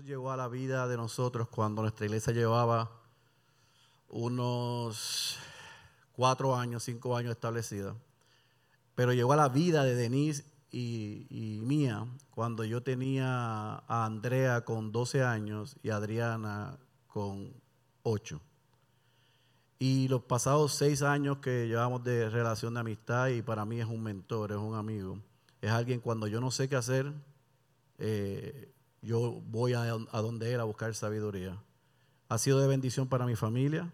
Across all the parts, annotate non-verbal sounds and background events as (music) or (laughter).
Llegó a la vida de nosotros cuando nuestra iglesia llevaba unos cuatro años, cinco años establecida. Pero llegó a la vida de Denise y, mía cuando yo tenía a Andrea con 12 años y a Adriana con 8. Y los pasados seis años que llevamos de relación de amistad y para mí es un mentor, es un amigo, es alguien cuando yo no sé qué hacer, eh, yo voy a, donde él a buscar sabiduría. Ha sido de bendición para mi familia,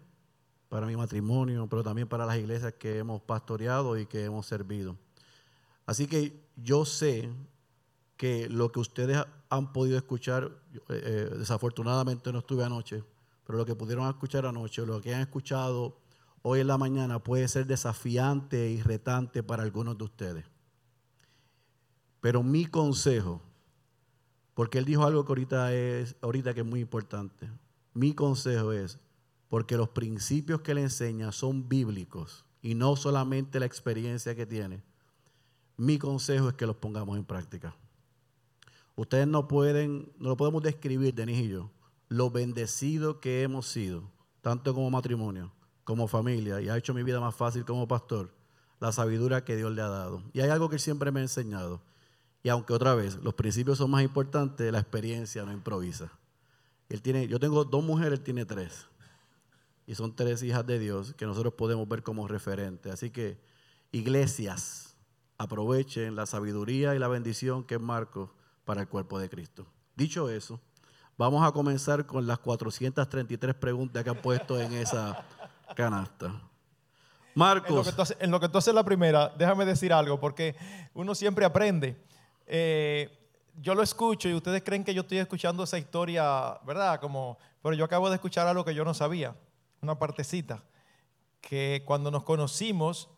para mi matrimonio, pero también para las iglesias que hemos pastoreado y que hemos servido. Así que yo sé que lo que ustedes han podido escuchar, eh, eh, desafortunadamente no estuve anoche, pero lo que pudieron escuchar anoche, lo que han escuchado hoy en la mañana puede ser desafiante y retante para algunos de ustedes. Pero mi consejo, porque él dijo algo que ahorita, es, ahorita que es muy importante, mi consejo es, porque los principios que le enseña son bíblicos y no solamente la experiencia que tiene, mi consejo es que los pongamos en práctica. Ustedes no pueden, no lo podemos describir, Denis y yo, lo bendecido que hemos sido, tanto como matrimonio, como familia, y ha hecho mi vida más fácil como pastor, la sabiduría que Dios le ha dado. Y hay algo que siempre me ha enseñado, y aunque otra vez los principios son más importantes, la experiencia no improvisa. Él tiene, yo tengo dos mujeres, él tiene tres y son tres hijas de Dios que nosotros podemos ver como referentes. Así que, iglesias, aprovechen la sabiduría y la bendición que es Marcos para el cuerpo de Cristo. Dicho eso, vamos a comenzar con las 433 preguntas que han puesto en esa canasta. Marcos. En lo, que tú haces, la primera, déjame decir algo, porque uno siempre aprende. Eh, yo lo escucho y ustedes creen que yo estoy escuchando esa historia, ¿verdad? Como, pero yo acabo de escuchar algo que yo no sabía una partecita, que cuando nos conocimos,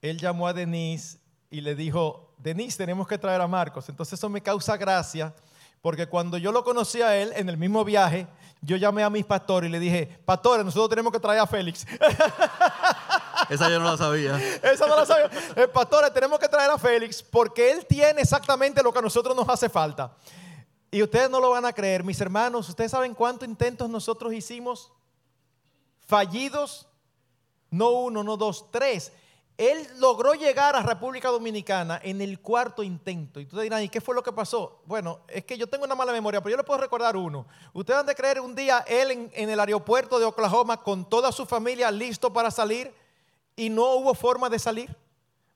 él llamó a Denise y le dijo, Denise, tenemos que traer a Marcos. Entonces eso me causa gracia, porque cuando yo lo conocí a él en el mismo viaje, yo llamé a mis pastores y le dije, pastores, nosotros tenemos que traer a Félix. (laughs) Esa yo no la sabía. Esa no la sabía. Eh, pastores, tenemos que traer a Félix porque él tiene exactamente lo que a nosotros nos hace falta. Y ustedes no lo van a creer, mis hermanos, ustedes saben cuántos intentos nosotros hicimos fallidos, no uno, no dos, tres. Él logró llegar a República Dominicana en el cuarto intento. Y tú te dirás, ¿y qué fue lo que pasó? Bueno, es que yo tengo una mala memoria, pero yo le puedo recordar uno. Ustedes han de creer un día él en, el aeropuerto de Oklahoma con toda su familia listo para salir y no hubo forma de salir.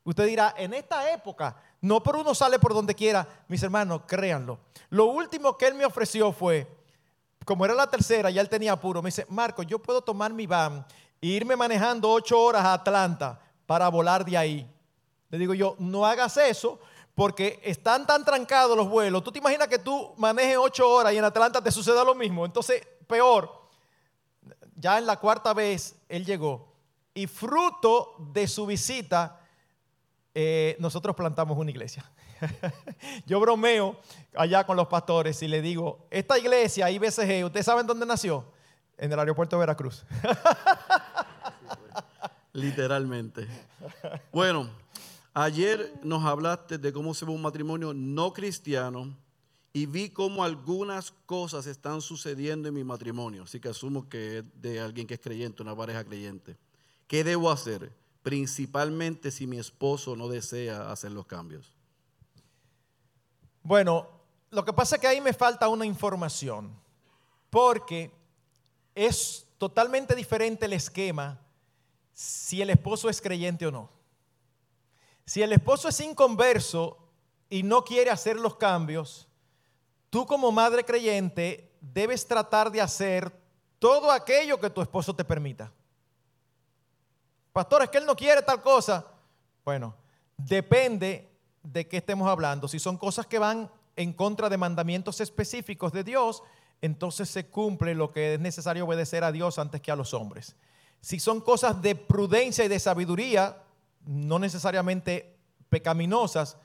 Usted dirá, en esta época, no por uno sale por donde quiera. Mis hermanos, créanlo. Lo último que él me ofreció fue, como era la tercera, ya él tenía apuro. Me dice, Marco, yo puedo tomar mi van e irme manejando ocho horas a Atlanta para volar de ahí. Le digo yo, no hagas eso porque están tan trancados los vuelos. Tú te imaginas que tú manejes ocho horas y en Atlanta te suceda lo mismo. Entonces, peor. Ya en la cuarta vez él llegó y fruto de su visita, eh, nosotros plantamos una iglesia. (laughs) Yo bromeo allá con los pastores y le digo, esta iglesia, IBCG, ¿ustedes saben dónde nació? En el aeropuerto de Veracruz. (laughs) Literalmente. Bueno, ayer nos hablaste de cómo se ve un matrimonio no cristiano y vi cómo algunas cosas están sucediendo en mi matrimonio. Así que asumo que es de alguien que es creyente, una pareja creyente. ¿Qué debo hacer? Principalmente si mi esposo no desea hacer los cambios. Bueno, lo que pasa es que ahí me falta una información, porque es totalmente diferente el esquema si el esposo es creyente o no. Si el esposo es inconverso y no quiere hacer los cambios, tú como madre creyente debes tratar de hacer todo aquello que tu esposo te permita. Pastor, es que él no quiere tal cosa. Bueno, depende de qué estemos hablando. Si son cosas que van en contra de mandamientos específicos de Dios, entonces se cumple lo que es necesario obedecer a Dios antes que a los hombres. Si son cosas de prudencia y de sabiduría, no necesariamente pecaminosas,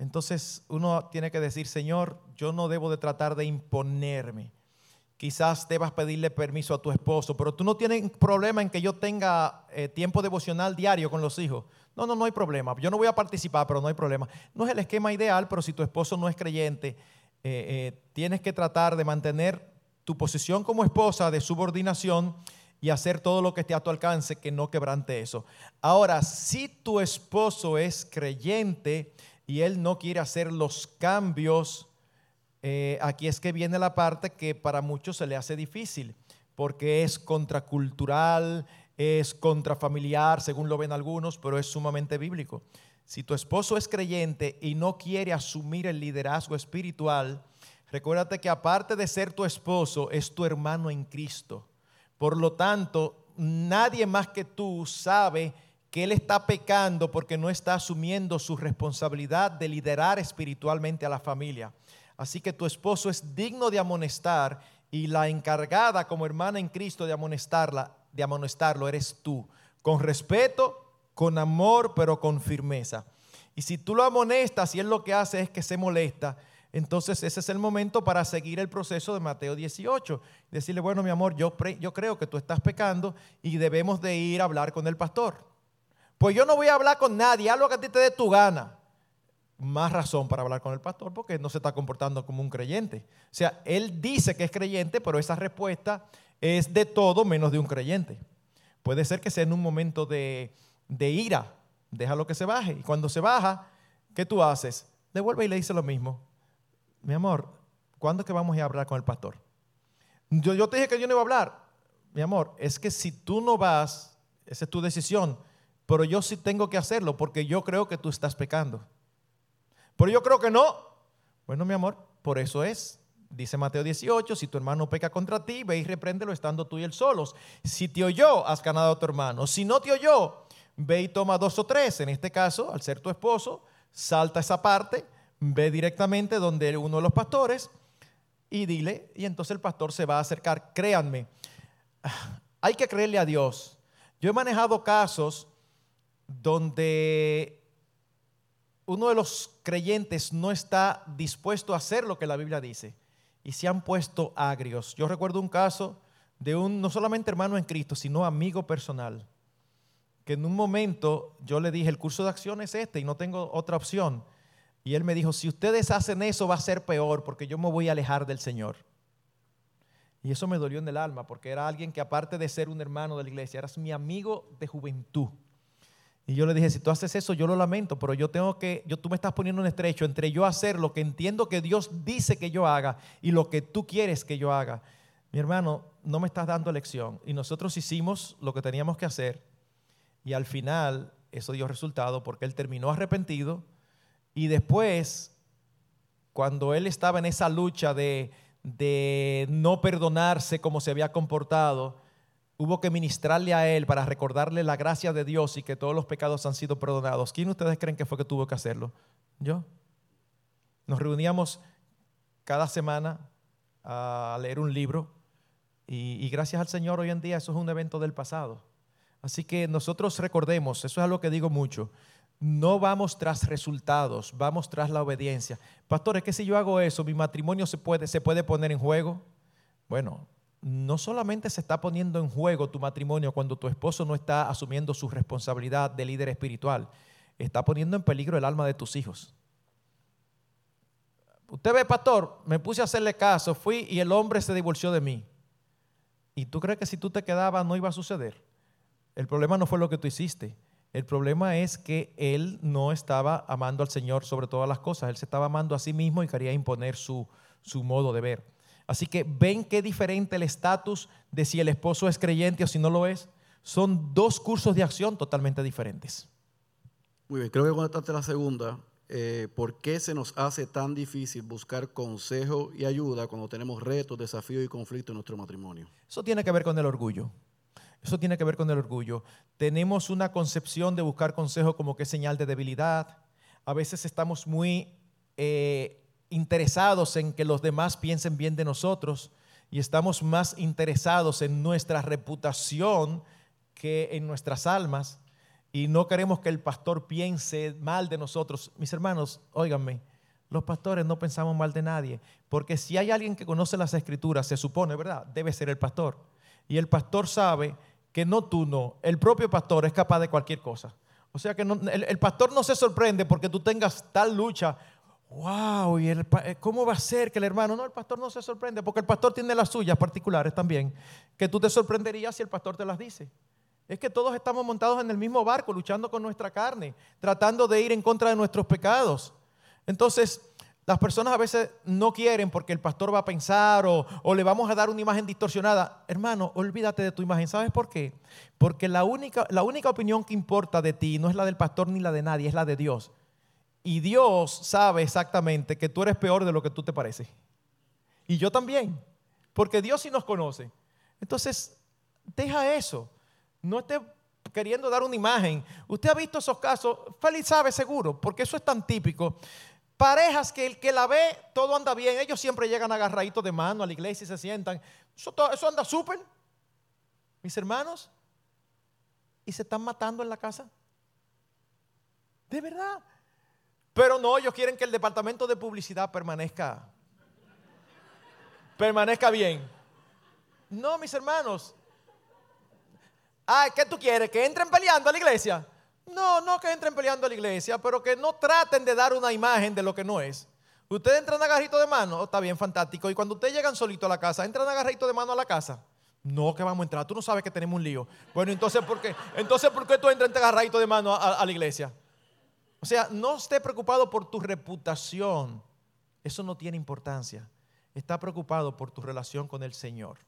entonces uno tiene que decir, Señor, yo no debo de tratar de imponerme. Quizás debas pedirle permiso a tu esposo, pero tú no tienes problema en que yo tenga eh, tiempo devocional diario con los hijos. No, no, no hay problema. Yo no voy a participar, pero no hay problema. No es el esquema ideal, pero si tu esposo no es creyente, eh, eh, tienes que tratar de mantener tu posición como esposa de subordinación y hacer todo lo que esté a tu alcance que no quebrante eso. Ahora, si tu esposo es creyente y él no quiere hacer los cambios, eh, aquí es que viene la parte que para muchos se le hace difícil, porque es contracultural, es contrafamiliar, según lo ven algunos, pero es sumamente bíblico. Si tu esposo es creyente y no quiere asumir el liderazgo espiritual, recuérdate que aparte de ser tu esposo, es tu hermano en Cristo. Por lo tanto, nadie más que tú sabe que él está pecando porque no está asumiendo su responsabilidad de liderar espiritualmente a la familia. Así que tu esposo es digno de amonestar y la encargada como hermana en Cristo de amonestarla, de amonestarlo eres tú, con respeto, con amor, pero con firmeza. Y si tú lo amonestas y él lo que hace es que se molesta, entonces ese es el momento para seguir el proceso de Mateo 18. Decirle, bueno, mi amor, yo, yo creo que tú estás pecando y debemos de ir a hablar con el pastor. Pues yo no voy a hablar con nadie, haz lo que a ti te dé tu gana. Más razón para hablar con el pastor porque no se está comportando como un creyente. O sea, él dice que es creyente, pero esa respuesta es de todo menos de un creyente. Puede ser que sea en un momento de, de ira, déjalo que se baje. Y cuando se baja, ¿qué tú haces? Devuelve y le dice lo mismo. Mi amor, ¿cuándo es que vamos a hablar con el pastor? Yo, yo te dije que yo no iba a hablar. Mi amor, es que si tú no vas, esa es tu decisión, pero yo sí tengo que hacerlo porque yo creo que tú estás pecando. Pero yo creo que no. Bueno, mi amor, por eso es. Dice Mateo 18, si tu hermano peca contra ti, ve y repréndelo estando tú y él solos. Si te oyó, has ganado a tu hermano. Si no te oyó, ve y toma dos o tres. En este caso, al ser tu esposo, salta esa parte, ve directamente donde uno de los pastores y dile, y entonces el pastor se va a acercar. Créanme, (sighs) hay que creerle a Dios. Yo he manejado casos donde uno de los creyentes no está dispuesto a hacer lo que la Biblia dice y se han puesto agrios. Yo recuerdo un caso de un no solamente hermano en Cristo, sino amigo personal, que en un momento yo le dije, el curso de acción es este y no tengo otra opción. Y él me dijo, si ustedes hacen eso va a ser peor porque yo me voy a alejar del Señor. Y eso me dolió en el alma porque era alguien que aparte de ser un hermano de la iglesia, eras mi amigo de juventud. Y yo le dije, si tú haces eso, yo lo lamento, pero yo tengo que, yo, tú me estás poniendo un estrecho entre yo hacer lo que entiendo que Dios dice que yo haga y lo que tú quieres que yo haga. Mi hermano, no me estás dando lección. Y nosotros hicimos lo que teníamos que hacer y al final eso dio resultado porque él terminó arrepentido y después, cuando él estaba en esa lucha de, de no perdonarse como se había comportado, hubo que ministrarle a él para recordarle la gracia de Dios y que todos los pecados han sido perdonados. ¿Quién ustedes creen que fue que tuvo que hacerlo? Yo. Nos reuníamos cada semana a leer un libro y, gracias al Señor hoy en día eso es un evento del pasado. Así que nosotros recordemos, eso es algo que digo mucho, no vamos tras resultados, vamos tras la obediencia. Pastor, es que si yo hago eso, mi matrimonio se puede, se puede poner en juego. Bueno, no solamente se está poniendo en juego tu matrimonio cuando tu esposo no está asumiendo su responsabilidad de líder espiritual, está poniendo en peligro el alma de tus hijos. Usted ve, pastor, me puse a hacerle caso, fui y el hombre se divorció de mí. ¿Y tú crees que si tú te quedabas no iba a suceder? El problema no fue lo que tú hiciste. El problema es que él no estaba amando al Señor sobre todas las cosas. Él se estaba amando a sí mismo y quería imponer su, su modo de ver. Así que ven qué diferente el estatus de si el esposo es creyente o si no lo es. Son dos cursos de acción totalmente diferentes. Muy bien, creo que contestaste la segunda. Eh, ¿Por qué se nos hace tan difícil buscar consejo y ayuda cuando tenemos retos, desafíos y conflictos en nuestro matrimonio? Eso tiene que ver con el orgullo. Eso tiene que ver con el orgullo. Tenemos una concepción de buscar consejo como que es señal de debilidad. A veces estamos muy eh, interesados en que los demás piensen bien de nosotros y estamos más interesados en nuestra reputación que en nuestras almas y no queremos que el pastor piense mal de nosotros. Mis hermanos, óiganme, los pastores no pensamos mal de nadie, porque si hay alguien que conoce las escrituras, se supone, ¿verdad? Debe ser el pastor. Y el pastor sabe que no tú no, el propio pastor es capaz de cualquier cosa. O sea que el, el pastor no se sorprende porque tú tengas tal lucha wow, ¿y el eh, cómo va a ser que el hermano? No, el pastor no se sorprende, porque el pastor tiene las suyas particulares también, que tú te sorprenderías si el pastor te las dice. Es que todos estamos montados en el mismo barco, luchando con nuestra carne, tratando de ir en contra de nuestros pecados. Entonces, las personas a veces no quieren porque el pastor va a pensar o, o le vamos a dar una imagen distorsionada. Hermano, olvídate de tu imagen. ¿Sabes por qué? Porque la única, la única opinión que importa de ti no es la del pastor ni la de nadie, es la de Dios. Y Dios sabe exactamente que tú eres peor de lo que tú te pareces. Y yo también, porque Dios sí nos conoce. Entonces, deja eso. No esté queriendo dar una imagen. Usted ha visto esos casos, Félix sabe seguro, porque eso es tan típico. Parejas que el que la ve, todo anda bien, ellos siempre llegan agarraditos de mano a la iglesia y se sientan. Eso, eso anda súper. Mis hermanos, y se están matando en la casa. De verdad. Pero no, ellos quieren que el departamento de publicidad permanezca permanezca bien. No, mis hermanos. Ah, ¿qué tú quieres? ¿Que entren peleando a la iglesia? No, no que entren peleando a la iglesia, pero que no traten de dar una imagen de lo que no es. Ustedes entran agarrito de mano, oh, está bien, fantástico. Y cuando ustedes llegan solito a la casa, ¿entran agarrito de mano a la casa? No, que vamos a entrar. Tú no sabes que tenemos un lío. Bueno, entonces, ¿por qué? Entonces, ¿por qué tú entras agarradito de mano a, a la iglesia? O sea, no esté preocupado por tu reputación. Eso no tiene importancia. Está preocupado por tu relación con el Señor.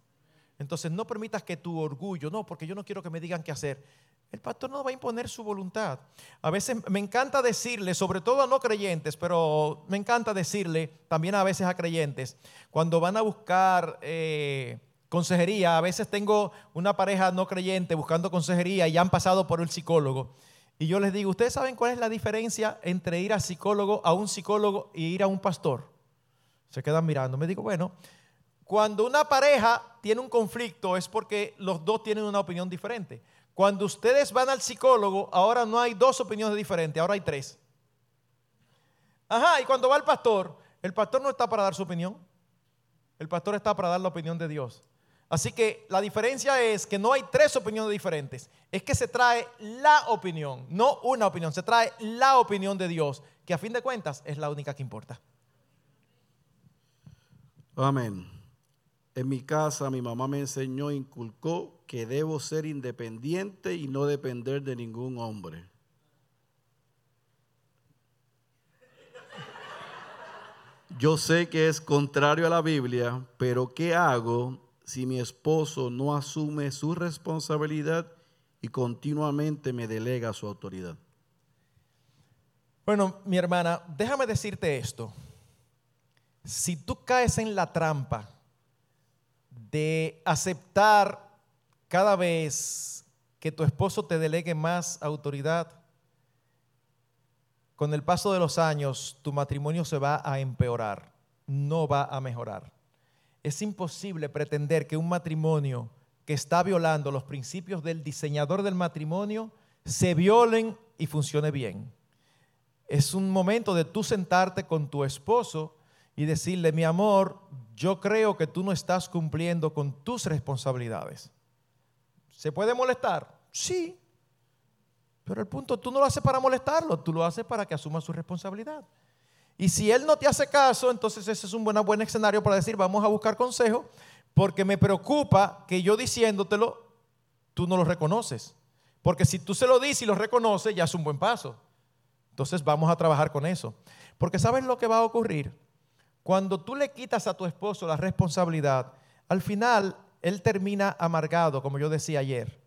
Entonces, no permitas que tu orgullo, no, porque yo no quiero que me digan qué hacer. El pastor no va a imponer su voluntad. A veces me encanta decirle, sobre todo a no creyentes, pero me encanta decirle también a veces a creyentes, cuando van a buscar eh, consejería, a veces tengo una pareja no creyente buscando consejería y han pasado por el psicólogo. Y yo les digo, ¿ustedes saben cuál es la diferencia entre ir a psicólogo, a un psicólogo y ir a un pastor? Se quedan mirando. Me digo, bueno, cuando una pareja tiene un conflicto es porque los dos tienen una opinión diferente. Cuando ustedes van al psicólogo, ahora no hay dos opiniones diferentes, ahora hay tres. Ajá, y cuando va el pastor, el pastor no está para dar su opinión. El pastor está para dar la opinión de Dios. Así que la diferencia es que no hay tres opiniones diferentes. Es que se trae la opinión, no una opinión, se trae la opinión de Dios, que a fin de cuentas es la única que importa. Amén. En mi casa mi mamá me enseñó, inculcó que debo ser independiente y no depender de ningún hombre. Yo sé que es contrario a la Biblia, pero ¿qué hago si mi esposo no asume su responsabilidad y continuamente me delega su autoridad? Bueno, mi hermana, déjame decirte esto. Si tú caes en la trampa de aceptar cada vez que tu esposo te delegue más autoridad, con el paso de los años tu matrimonio se va a empeorar, no va a mejorar. Es imposible pretender que un matrimonio que está violando los principios del diseñador del matrimonio se violen y funcione bien. Es un momento de tú sentarte con tu esposo y decirle, mi amor, yo creo que tú no estás cumpliendo con tus responsabilidades. ¿Se puede molestar? Sí. Pero el punto, tú no lo haces para molestarlo, tú lo haces para que asuma su responsabilidad. Y si él no te hace caso, entonces ese es un buen, buen escenario para decir, vamos a buscar consejo, porque me preocupa que yo diciéndotelo, tú no lo reconoces. Porque si tú se lo dices y lo reconoces, ya es un buen paso. Entonces vamos a trabajar con eso. Porque ¿sabes lo que va a ocurrir? Cuando tú le quitas a tu esposo la responsabilidad, al final él termina amargado, como yo decía ayer.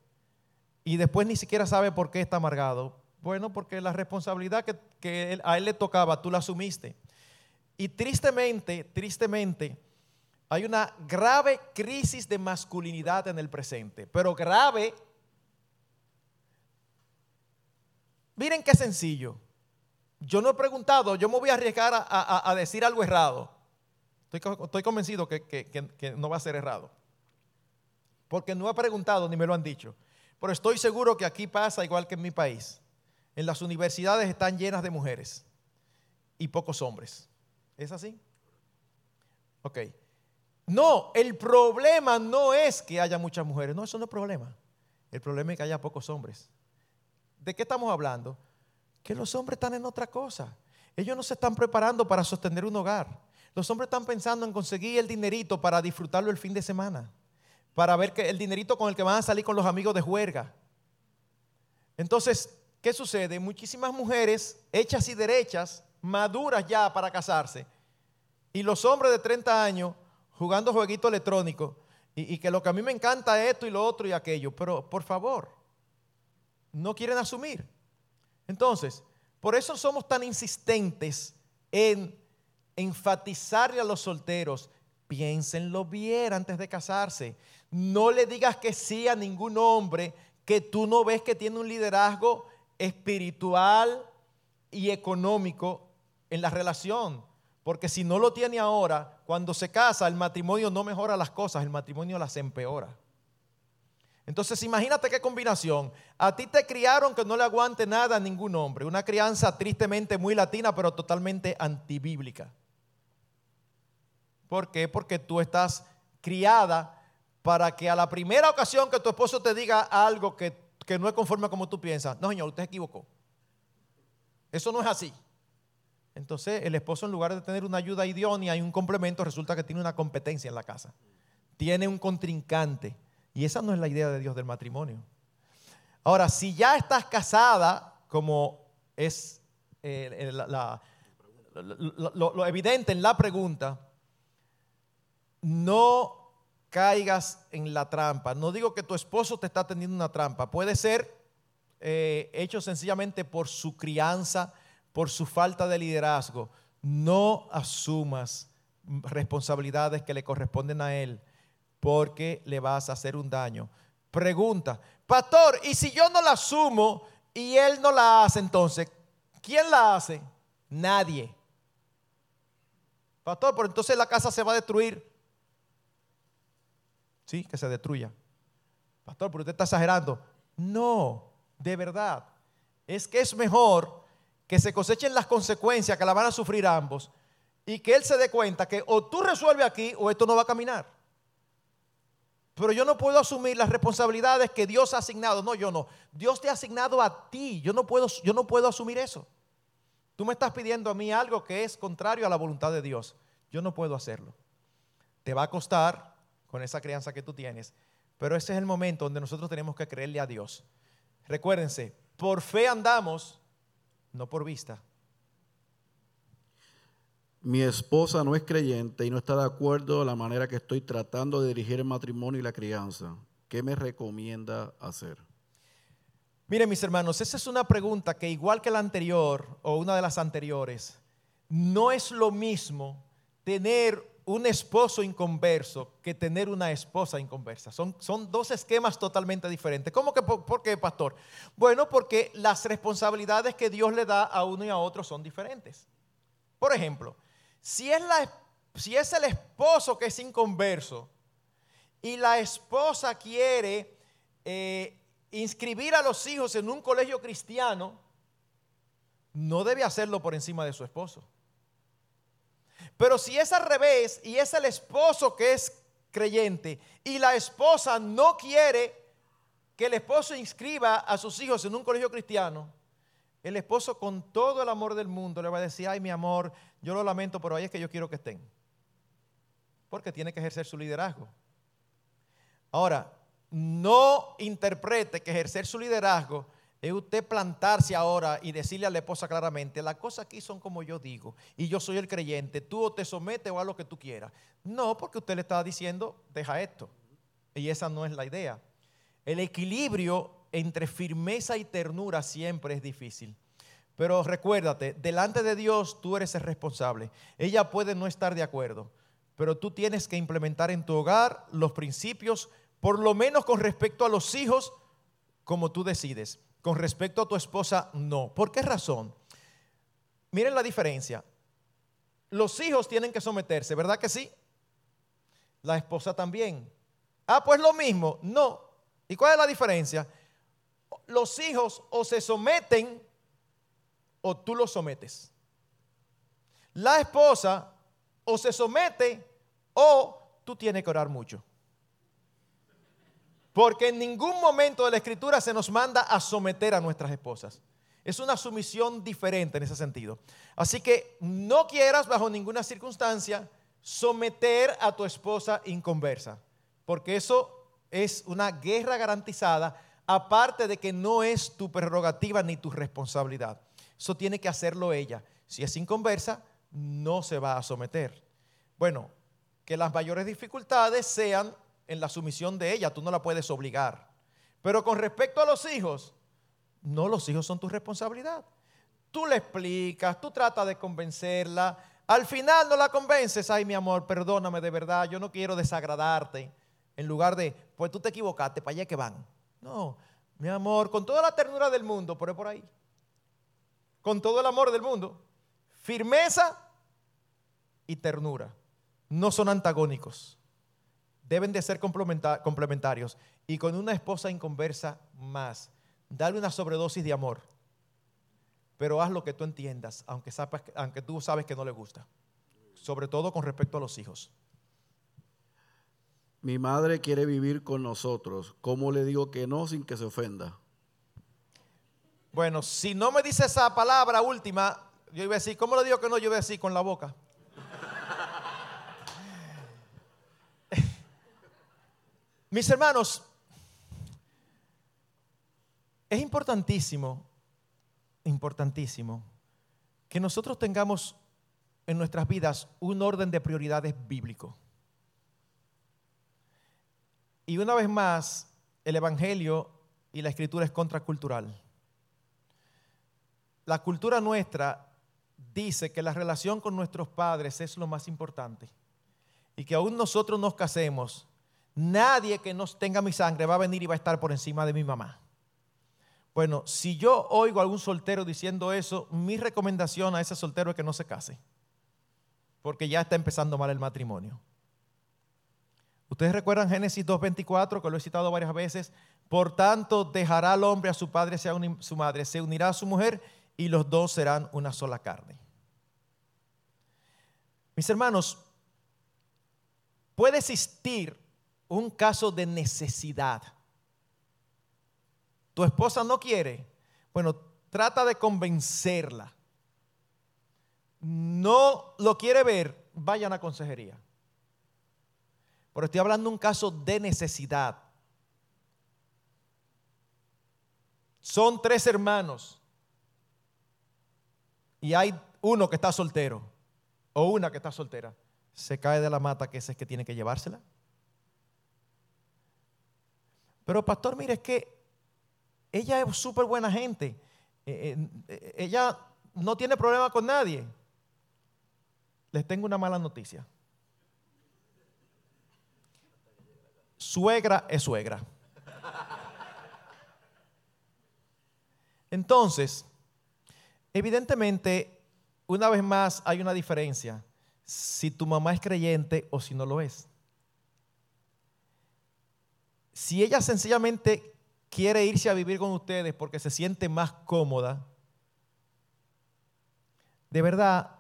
Y después ni siquiera sabe por qué está amargado. Bueno, porque la responsabilidad que, a él le tocaba, tú la asumiste. Y tristemente, tristemente, hay una grave crisis de masculinidad en el presente. Pero grave. Miren qué sencillo. Yo no he preguntado, yo me voy a arriesgar a, decir algo errado. Estoy, co- estoy convencido que- que no va a ser errado. Porque no he preguntado ni me lo han dicho. Pero estoy seguro que aquí pasa igual que en mi país. En las universidades están llenas de mujeres y pocos hombres. ¿Es así? Ok. No, el problema no es que haya muchas mujeres. No, eso no es problema. El problema es que haya pocos hombres. ¿De qué estamos hablando? Que los hombres están en otra cosa. ellos no se están preparando para sostener un hogar. Los hombres están pensando en conseguir el dinerito para disfrutarlo el fin de semana, para ver que el dinerito con el que van a salir con los amigos de juerga. Entonces, ¿qué sucede? Muchísimas mujeres hechas y derechas, maduras ya para casarse, y los hombres de 30 años jugando jueguito electrónico, y, y que lo que a mí me encanta es esto y lo otro y aquello, pero por favor, no quieren asumir. Entonces, por eso somos tan insistentes en enfatizarle a los solteros, piénsenlo bien antes de casarse. No le digas que sí a ningún hombre que tú no ves que tiene un liderazgo espiritual y económico en la relación. Porque si no lo tiene ahora, cuando se casa, el matrimonio no mejora las cosas, el matrimonio las empeora. Entonces imagínate qué combinación. A ti te criaron que no le aguante nada a ningún hombre. Una crianza tristemente muy latina, pero totalmente antibíblica. ¿Por qué? Porque tú estás criada para que a la primera ocasión que tu esposo te diga algo que, que no es conforme a como tú piensas, no señor, usted se equivocó. Eso no es así. Entonces el esposo en lugar de tener una ayuda idónea y un complemento, resulta que tiene una competencia en la casa. Tiene un contrincante y esa no es la idea de Dios del matrimonio. Ahora, si ya estás casada, como es eh, lo, evidente en la pregunta, no caigas en la trampa. No digo que tu esposo te está teniendo una trampa. Puede ser eh, hecho sencillamente por su crianza, por su falta de liderazgo. No asumas responsabilidades que le corresponden a él porque le vas a hacer un daño. Pregunta, pastor, ¿y si yo no la asumo y él no la hace entonces? ¿Quién la hace? Nadie. Pastor, pero entonces la casa se va a destruir. Sí, que se destruya. Pastor, pero usted está exagerando. No, de verdad. Es que es mejor que se cosechen las consecuencias que la van a sufrir ambos y que él se dé cuenta que o tú resuelves aquí o esto no va a caminar. Pero yo no puedo asumir las responsabilidades que Dios ha asignado. No, yo no. Dios te ha asignado a ti. Yo no puedo, yo no puedo asumir eso. Tú me estás pidiendo a mí algo que es contrario a la voluntad de Dios. Yo no puedo hacerlo. Te va a costar con esa crianza que tú tienes. Pero ese es el momento donde nosotros tenemos que creerle a Dios. Recuérdense, por fe andamos, no por vista mi esposa no es creyente y no está de acuerdo en la manera que estoy tratando de dirigir el matrimonio y la crianza. ¿Qué me recomienda hacer? Miren mis hermanos, esa es una pregunta que igual que la anterior o una de las anteriores, no es lo mismo tener un esposo inconverso que tener una esposa inconversa. Son, son dos esquemas totalmente diferentes. ¿Cómo que por, qué, pastor? Bueno, porque las responsabilidades que Dios le da a uno y a otro son diferentes. Por ejemplo, si es, la, si es el esposo que es inconverso y la esposa quiere eh, inscribir a los hijos en un colegio cristiano, no debe hacerlo por encima de su esposo. Pero si es al revés y es el esposo que es creyente y la esposa no quiere que el esposo inscriba a sus hijos en un colegio cristiano, el esposo con todo el amor del mundo le va a decir, ay mi amor, yo lo lamento, pero ahí es que yo quiero que estén. Porque tiene que ejercer su liderazgo. Ahora, no interprete que ejercer su liderazgo es usted plantarse ahora y decirle a la esposa claramente, las cosas aquí son como yo digo, y yo soy el creyente, tú o te sometes o haz lo que tú quieras. No, porque usted le está diciendo, deja esto. Y esa no es la idea. El equilibrio entre firmeza y ternura siempre es difícil. Pero recuérdate, delante de Dios tú eres el responsable. Ella puede no estar de acuerdo, pero tú tienes que implementar en tu hogar los principios, por lo menos con respecto a los hijos, como tú decides. Con respecto a tu esposa, no. ¿Por qué razón? Miren la diferencia. Los hijos tienen que someterse, ¿verdad que sí? La esposa también. Ah, pues lo mismo. No. ¿Y cuál es la diferencia? los hijos o se someten o tú los sometes. La esposa o se somete o tú tienes que orar mucho. Porque en ningún momento de la escritura se nos manda a someter a nuestras esposas. Es una sumisión diferente en ese sentido. Así que no quieras bajo ninguna circunstancia someter a tu esposa inconversa, porque eso es una guerra garantizada, aparte de que no es tu prerrogativa ni tu responsabilidad. Eso tiene que hacerlo ella. Si es inconversa, no se va a someter. Bueno, que las mayores dificultades sean en la sumisión de ella, tú no la puedes obligar. Pero con respecto a los hijos, no, los hijos son tu responsabilidad. Tú le explicas, tú tratas de convencerla. Al final no la convences, ay mi amor, perdóname de verdad, yo no quiero desagradarte. En lugar de, pues tú te equivocaste, para allá que van. No, mi amor, con toda la ternura del mundo, por por ahí. Con todo el amor del mundo. Firmeza y ternura. No son antagónicos. Deben de ser complementarios. Y con una esposa inconversa más. Dale una sobredosis de amor. Pero haz lo que tú entiendas, aunque, aunque tú sabes que no le gusta. Sobre todo con respecto a los hijos. Mi madre quiere vivir con nosotros. ¿Cómo le digo que no sin que se ofenda? Bueno, si no me dice esa palabra última, yo iba a decir, ¿cómo le digo que no? Yo iba a decir con la boca. Mis hermanos, es importantísimo, importantísimo, que nosotros tengamos en nuestras vidas un orden de prioridades bíblico. Y una vez más, el Evangelio y la Escritura es contracultural. La cultura nuestra dice que la relación con nuestros padres es lo más importante y que aún nosotros nos casemos, nadie que nos tenga mi sangre va a venir y va a estar por encima de mi mamá. Bueno, si yo oigo a algún soltero diciendo eso, mi recomendación a ese soltero es que no se case, porque ya está empezando mal el matrimonio. Ustedes recuerdan Génesis 2.24, que lo he citado varias veces. Por tanto, dejará al hombre a su padre y a su madre, se unirá a su mujer y los dos serán una sola carne. Mis hermanos, puede existir un caso de necesidad tu esposa no quiere, bueno, trata de convencerla. No lo quiere ver, vayan a consejería. Pero estoy hablando de un caso de necesidad. Son tres hermanos y hay uno que está soltero o una que está soltera. Se cae de la mata que ese es que tiene que llevársela. Pero pastor, mire, es que ella es súper buena gente. Eh, eh, eh, ella no tiene problema con nadie. Les tengo una mala noticia. Suegra es suegra. Entonces, evidentemente, una vez más hay una diferencia si tu mamá es creyente o si no lo es. Si ella sencillamente quiere irse a vivir con ustedes porque se siente más cómoda, de verdad,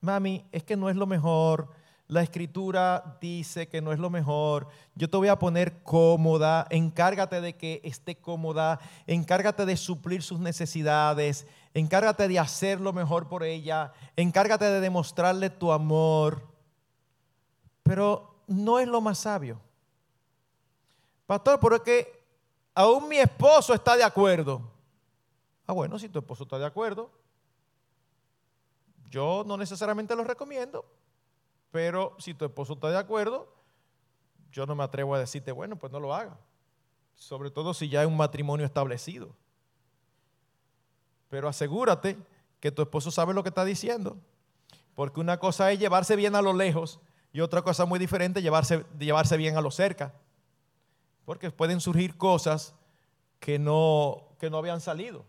mami, es que no es lo mejor. La escritura dice que no es lo mejor. Yo te voy a poner cómoda. Encárgate de que esté cómoda. Encárgate de suplir sus necesidades. Encárgate de hacer lo mejor por ella. Encárgate de demostrarle tu amor. Pero no es lo más sabio. Pastor, porque aún mi esposo está de acuerdo. Ah, bueno, si tu esposo está de acuerdo, yo no necesariamente lo recomiendo, pero si tu esposo está de acuerdo, yo no me atrevo a decirte, bueno, pues no lo haga. Sobre todo si ya hay un matrimonio establecido. Pero asegúrate que tu esposo sabe lo que está diciendo. Porque una cosa es llevarse bien a lo lejos y otra cosa muy diferente llevarse, llevarse bien a lo cerca porque pueden surgir cosas que no, que no habían salido.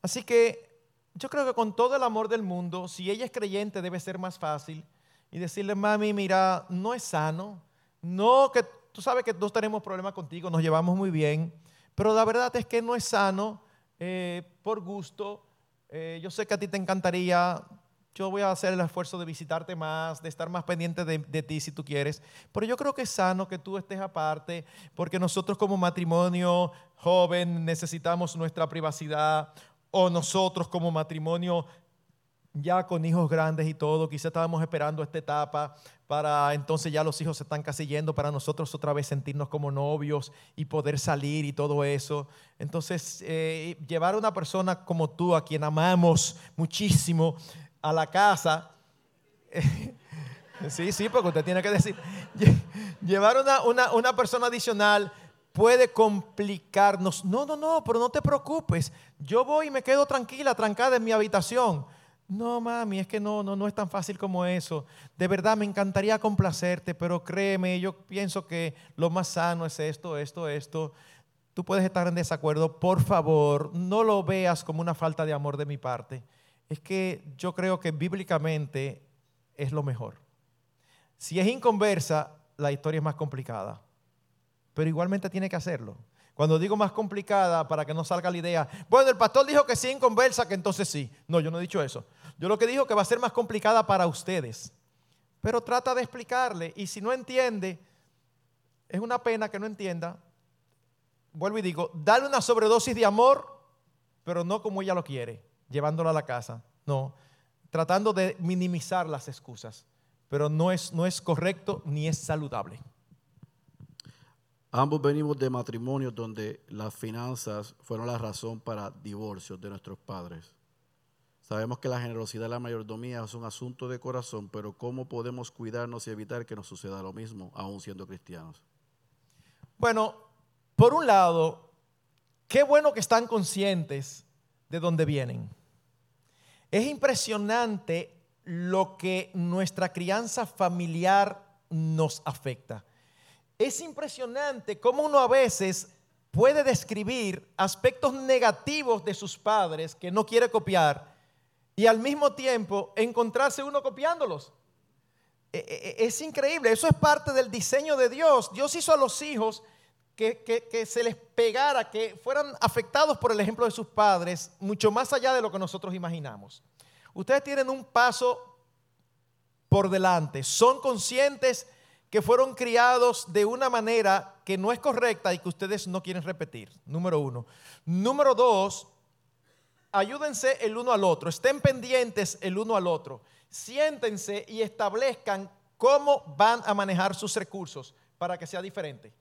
Así que yo creo que con todo el amor del mundo, si ella es creyente debe ser más fácil y decirle, mami, mira, no es sano, no que tú sabes que todos tenemos problemas contigo, nos llevamos muy bien, pero la verdad es que no es sano eh, por gusto. Eh, yo sé que a ti te encantaría yo voy a hacer el esfuerzo de visitarte más, de estar más pendiente de, ti si tú quieres. Pero yo creo que es sano que tú estés aparte, porque nosotros como matrimonio joven necesitamos nuestra privacidad. o nosotros como matrimonio ya con hijos grandes y todo, quizá estábamos esperando esta etapa para entonces ya los hijos se están casi yendo para nosotros otra vez sentirnos como novios y poder salir y todo eso. Entonces, eh, llevar a una persona como tú, a quien amamos muchísimo, a la casa, (laughs) sí, sí, porque usted tiene que decir, (laughs) llevar una, una, una persona adicional puede complicarnos. No, no, no, pero no te preocupes. Yo voy y me quedo tranquila, trancada en mi habitación. No, mami, es que no, no, no es tan fácil como eso. De verdad, me encantaría complacerte, pero créeme, yo pienso que lo más sano es esto, esto, esto. Tú puedes estar en desacuerdo. Por favor, no lo veas como una falta de amor de mi parte. Es que yo creo que bíblicamente es lo mejor. Si es inconversa, la historia es más complicada. Pero igualmente tiene que hacerlo. Cuando digo más complicada, para que no salga la idea, bueno, el pastor dijo que sí en conversa, que entonces sí. No, yo no he dicho eso. Yo lo que digo que va a ser más complicada para ustedes. Pero trata de explicarle. Y si no entiende, es una pena que no entienda. Vuelvo y digo, dale una sobredosis de amor, pero no como ella lo quiere, llevándola a la casa. No, tratando de minimizar las excusas. Pero no es, no es correcto ni es saludable. Ambos venimos de matrimonios donde las finanzas fueron la razón para divorcios de nuestros padres. Sabemos que la generosidad de la mayordomía es un asunto de corazón, pero ¿cómo podemos cuidarnos y evitar que nos suceda lo mismo, aún siendo cristianos? Bueno, por un lado, qué bueno que están conscientes de dónde vienen. Es impresionante lo que nuestra crianza familiar nos afecta. Es impresionante cómo uno a veces puede describir aspectos negativos de sus padres que no quiere copiar y al mismo tiempo encontrarse uno copiándolos. E, e, e, es increíble, eso es parte del diseño de Dios. Dios hizo a los hijos que, se les pegara, que fueran afectados por el ejemplo de sus padres, mucho más allá de lo que nosotros imaginamos. Ustedes tienen un paso por delante, son conscientes que fueron criados de una manera que no es correcta y que ustedes no quieren repetir. Número uno. Número dos, ayúdense el uno al otro, estén pendientes el uno al otro, siéntense y establezcan cómo van a manejar sus recursos para que sea diferente.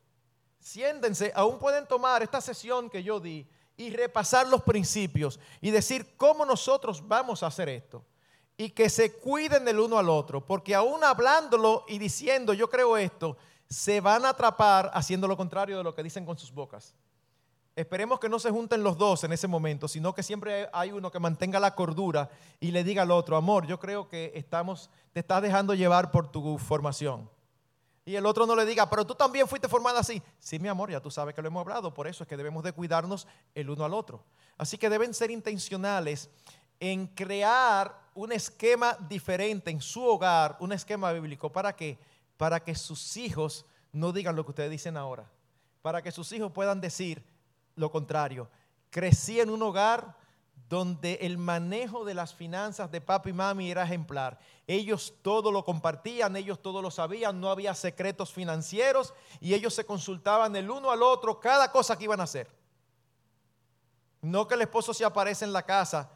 Siéntense, aún pueden tomar esta sesión que yo di y repasar los principios y decir cómo nosotros vamos a hacer esto y que se cuiden del uno al otro, porque aún hablándolo y diciendo yo creo esto, se van a atrapar haciendo lo contrario de lo que dicen con sus bocas. Esperemos que no se junten los dos en ese momento, sino que siempre hay uno que mantenga la cordura y le diga al otro, amor, yo creo que estamos, te estás dejando llevar por tu formación. Y el otro no le diga, pero tú también fuiste formada así. Sí, mi amor, ya tú sabes que lo hemos hablado, por eso es que debemos de cuidarnos el uno al otro. Así que deben ser intencionales en crear un esquema diferente en su hogar, un esquema bíblico. ¿Para qué? Para que sus hijos no digan lo que ustedes dicen ahora. Para que sus hijos puedan decir lo contrario. Crecí en un hogar donde el manejo de las finanzas de papi y mami era ejemplar. Ellos todo lo compartían, ellos todo lo sabían, no había secretos financieros y ellos se consultaban el uno al otro cada cosa que iban a hacer. No que el esposo se aparece en la casa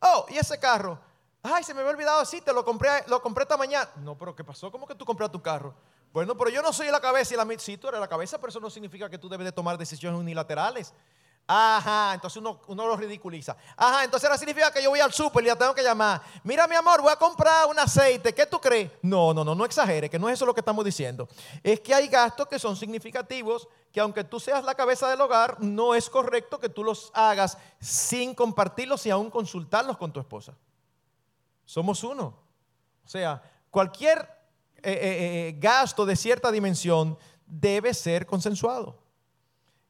Oh, ¿y ese carro? Ay, se me había olvidado, sí, te lo compré, lo compré esta mañana. No, pero ¿qué pasó? ¿Cómo que tú compraste tu carro? Bueno, pero yo no soy la cabeza y la sí, tú eres la cabeza, pero eso no significa que tú debes de tomar decisiones unilaterales. Ajá, entonces uno, uno, lo ridiculiza. Ajá, entonces ahora significa que yo voy al súper y la tengo que llamar. Mira, mi amor, voy a comprar un aceite. ¿Qué tú crees? No, no, no, no exagere, que no es eso lo que estamos diciendo. Es que hay gastos que son significativos, que aunque tú seas la cabeza del hogar, no es correcto que tú los hagas sin compartirlos y aún consultarlos con tu esposa. Somos uno. O sea, cualquier eh, eh, eh, gasto de cierta dimensión debe ser consensuado.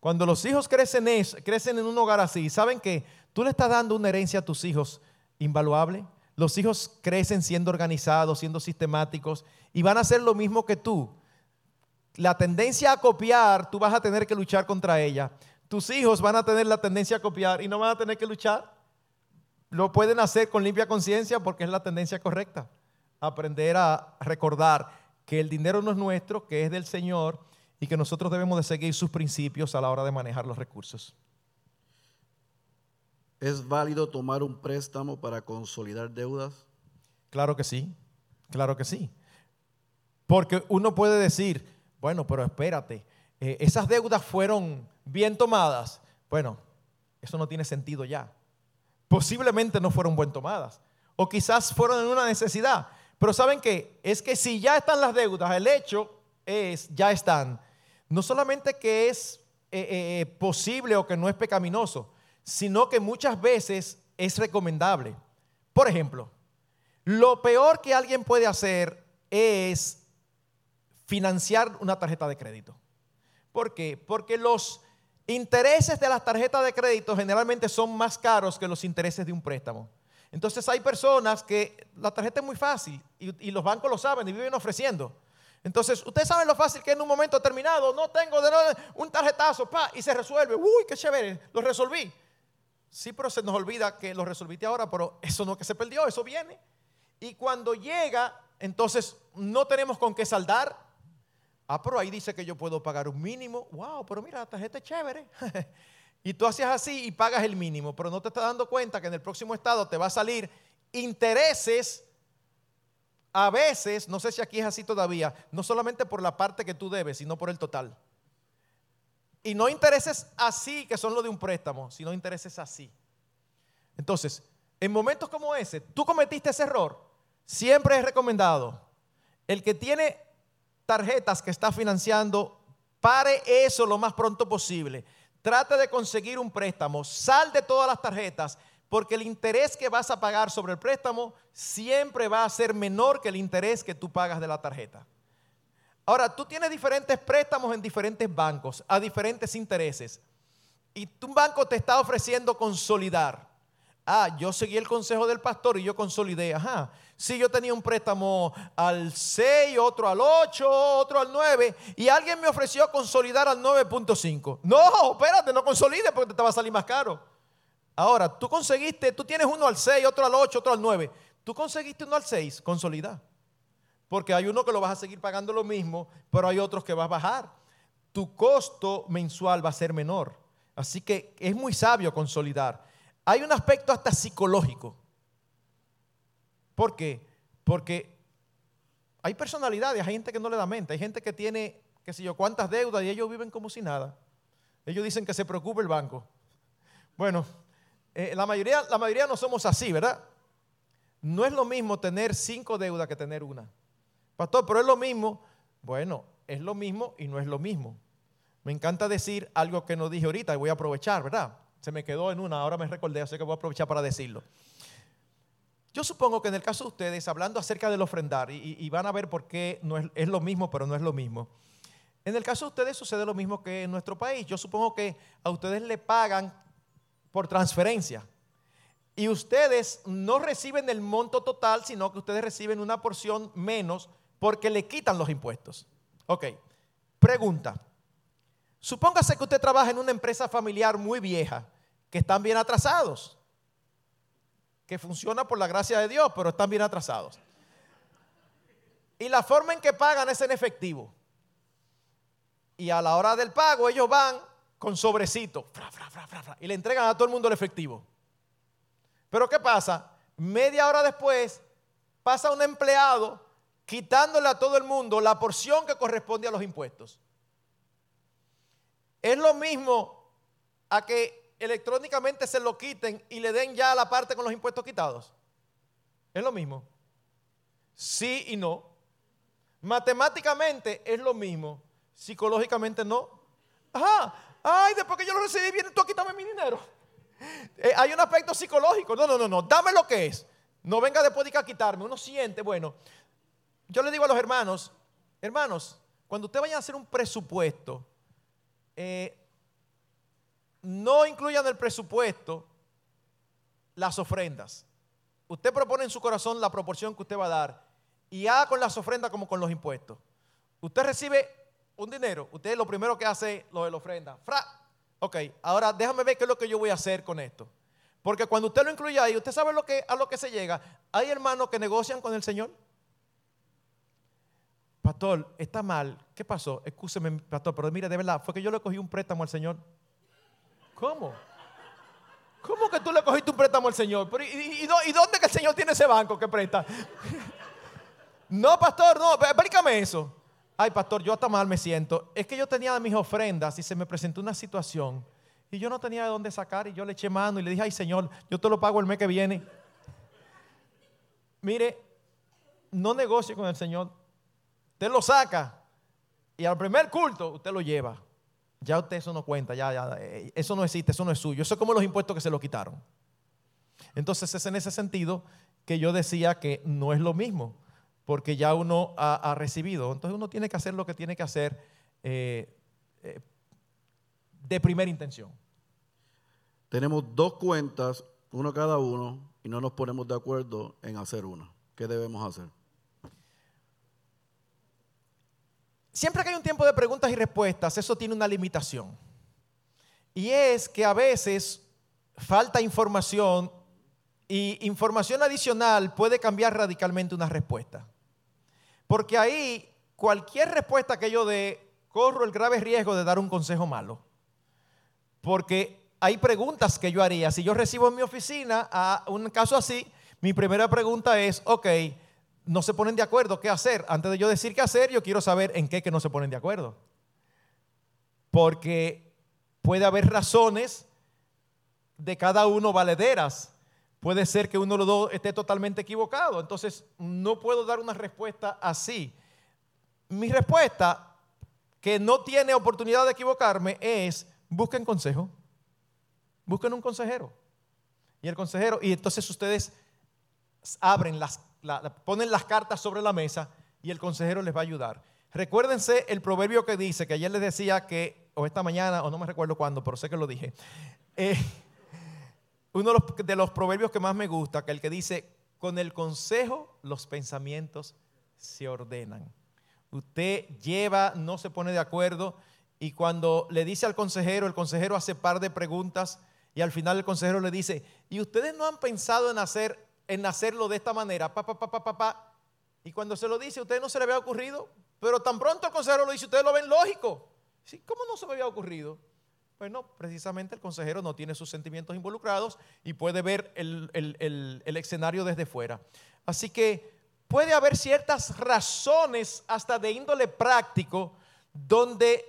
Cuando los hijos crecen, crecen en un hogar así, ¿saben que tú le estás dando una herencia a tus hijos invaluable? Los hijos crecen siendo organizados, siendo sistemáticos y van a hacer lo mismo que tú. La tendencia a copiar, tú vas a tener que luchar contra ella. Tus hijos van a tener la tendencia a copiar y no van a tener que luchar. Lo pueden hacer con limpia conciencia porque es la tendencia correcta. Aprender a recordar que el dinero no es nuestro, que es del Señor y que nosotros debemos de seguir sus principios a la hora de manejar los recursos. ¿Es válido tomar un préstamo para consolidar deudas? Claro que sí, claro que sí. Porque uno puede decir, bueno, pero espérate, eh, esas deudas fueron bien tomadas. Bueno, eso no tiene sentido ya. Posiblemente no fueron bien tomadas. O quizás fueron en una necesidad. Pero ¿saben qué? Es que si ya están las deudas, el hecho es, ya están. No solamente que es eh, eh, posible o que no es pecaminoso, sino que muchas veces es recomendable. Por ejemplo, lo peor que alguien puede hacer es financiar una tarjeta de crédito. ¿Por qué? Porque los intereses de las tarjetas de crédito generalmente son más caros que los intereses de un préstamo. Entonces hay personas que la tarjeta es muy fácil y, los bancos lo saben y viven ofreciendo. Entonces, ustedes saben lo fácil que en un momento determinado no tengo de un tarjetazo, pa, y se resuelve. Uy, qué chévere, lo resolví. Sí, pero se nos olvida que lo resolviste ahora, pero eso no que se perdió, eso viene. Y cuando llega, entonces no tenemos con qué saldar. Ah, pero ahí dice que yo puedo pagar un mínimo. Wow, pero mira, la tarjeta es chévere. (laughs) y tú haces así y pagas el mínimo, pero no te estás dando cuenta que en el próximo estado te va a salir intereses. A veces, no sé si aquí es así todavía, no solamente por la parte que tú debes, sino por el total. Y no intereses así, que son lo de un préstamo, sino intereses así. Entonces, en momentos como ese, tú cometiste ese error, siempre es recomendado, el que tiene tarjetas que está financiando, pare eso lo más pronto posible. Trate de conseguir un préstamo, sal de todas las tarjetas, porque el interés que vas a pagar sobre el préstamo siempre va a ser menor que el interés que tú pagas de la tarjeta. Ahora, tú tienes diferentes préstamos en diferentes bancos a diferentes intereses. Y un banco te está ofreciendo consolidar. Ah, yo seguí el consejo del pastor y yo consolidé. Ajá. Sí, yo tenía un préstamo al 6, otro al 8, otro al 9. Y alguien me ofreció consolidar al 9.5. No, espérate, no consolides porque te va a salir más caro. Ahora, tú conseguiste, tú tienes uno al 6, otro al 8, otro al 9. Tú conseguiste uno al 6, consolida. Porque hay uno que lo vas a seguir pagando lo mismo, pero hay otros que vas a bajar. Tu costo mensual va a ser menor. Así que es muy sabio consolidar. Hay un aspecto hasta psicológico. ¿Por qué? Porque hay personalidades, hay gente que no le da mente, hay gente que tiene, qué sé yo, cuántas deudas y ellos viven como si nada. Ellos dicen que se preocupe el banco. Bueno, eh, la, mayoría, la mayoría no somos así, ¿verdad? No es lo mismo tener cinco deudas que tener una. Pastor, pero es lo mismo. Bueno, es lo mismo y no es lo mismo. Me encanta decir algo que no dije ahorita y voy a aprovechar, ¿verdad? Se me quedó en una, ahora me recordé, así que voy a aprovechar para decirlo. Yo supongo que en el caso de ustedes, hablando acerca del ofrendar, y, van a ver por qué no es, es, lo mismo, pero no es lo mismo. En el caso de ustedes sucede lo mismo que en nuestro país. Yo supongo que a ustedes le pagan por transferencia. Y ustedes no reciben el monto total, sino que ustedes reciben una porción menos porque le quitan los impuestos. Ok, pregunta. Supóngase que usted trabaja en una empresa familiar muy vieja, que están bien atrasados, que funciona por la gracia de Dios, pero están bien atrasados. Y la forma en que pagan es en efectivo. Y a la hora del pago ellos van con sobrecito y le entregan a todo el mundo el efectivo. Pero ¿qué pasa? Media hora después pasa un empleado quitándole a todo el mundo la porción que corresponde a los impuestos. Es lo mismo a que electrónicamente se lo quiten y le den ya la parte con los impuestos quitados. Es lo mismo. Sí y no. Matemáticamente es lo mismo. Psicológicamente no. Ajá. Ay, después que yo lo recibí, viene tú a quitarme mi dinero. Eh, hay un aspecto psicológico. No, no, no, no. Dame lo que es. No venga después de que a quitarme. Uno siente, bueno, yo le digo a los hermanos, hermanos, cuando usted vaya a hacer un presupuesto, eh, no incluyan el presupuesto las ofrendas. Usted propone en su corazón la proporción que usted va a dar y haga con las ofrendas como con los impuestos. Usted recibe un dinero, usted lo primero que hace lo de la ofrenda. Fra, ok, ahora déjame ver qué es lo que yo voy a hacer con esto. Porque cuando usted lo incluye ahí, usted sabe lo que, a lo que se llega. Hay hermanos que negocian con el Señor pastor, está mal. ¿Qué pasó? Escúcheme, pastor, pero mire, de verdad, fue que yo le cogí un préstamo al Señor. ¿Cómo? ¿Cómo que tú le cogiste un préstamo al Señor? ¿y, y, dónde que el Señor tiene ese banco que presta? (laughs) no, pastor, no, explícame eso. Ay, pastor, yo hasta mal me siento. Es que yo tenía mis ofrendas y se me presentó una situación y yo no tenía de dónde sacar y yo le eché mano y le dije, ay, Señor, yo te lo pago el mes que viene. Mire, no negocie con el Señor. Usted lo saca y al primer culto usted lo lleva. Ya usted eso no cuenta, ya, ya, eh, eso no existe, eso no es suyo. Eso es como los impuestos que se lo quitaron. Entonces es en ese sentido que yo decía que no es lo mismo, porque ya uno ha, recibido. Entonces uno tiene que hacer lo que tiene que hacer eh, eh, de primera intención. Tenemos dos cuentas, uno cada uno, y no nos ponemos de acuerdo en hacer una. ¿Qué debemos hacer? Siempre que hay un tiempo de preguntas y respuestas, eso tiene una limitación. Y es que a veces falta información y información adicional puede cambiar radicalmente una respuesta. Porque ahí cualquier respuesta que yo dé, corro el grave riesgo de dar un consejo malo. Porque hay preguntas que yo haría. Si yo recibo en mi oficina a un caso así, mi primera pregunta es, ok, no se ponen de acuerdo, ¿qué hacer? Antes de yo decir qué hacer, yo quiero saber en qué que no se ponen de acuerdo. Porque puede haber razones de cada uno valederas. Puede ser que uno de los dos esté totalmente equivocado. Entonces, no puedo dar una respuesta así. Mi respuesta, que no tiene oportunidad de equivocarme, es busquen consejo. Busquen un consejero. Y el consejero, y entonces ustedes abren las ponen las cartas sobre la mesa y el consejero les va a ayudar. Recuérdense el proverbio que dice, que ayer les decía que, o esta mañana, o no me recuerdo cuándo, pero sé que lo dije. Eh, uno de los, proverbios que más me gusta, que el que dice, con el consejo los pensamientos se ordenan. Usted lleva, no se pone de acuerdo y cuando le dice al consejero, el consejero hace par de preguntas y al final el consejero le dice, ¿y ustedes no han pensado en hacer en hacerlo de esta manera, pa, pa, pa, pa, pa, Y cuando se lo dice, a usted no se le había ocurrido, pero tan pronto el consejero lo dice, ustedes lo ven lógico. ¿Sí? ¿Cómo no se me había ocurrido? Bueno, precisamente el consejero no tiene sus sentimientos involucrados y puede ver el, el escenario desde fuera. Así que puede haber ciertas razones hasta de índole práctico donde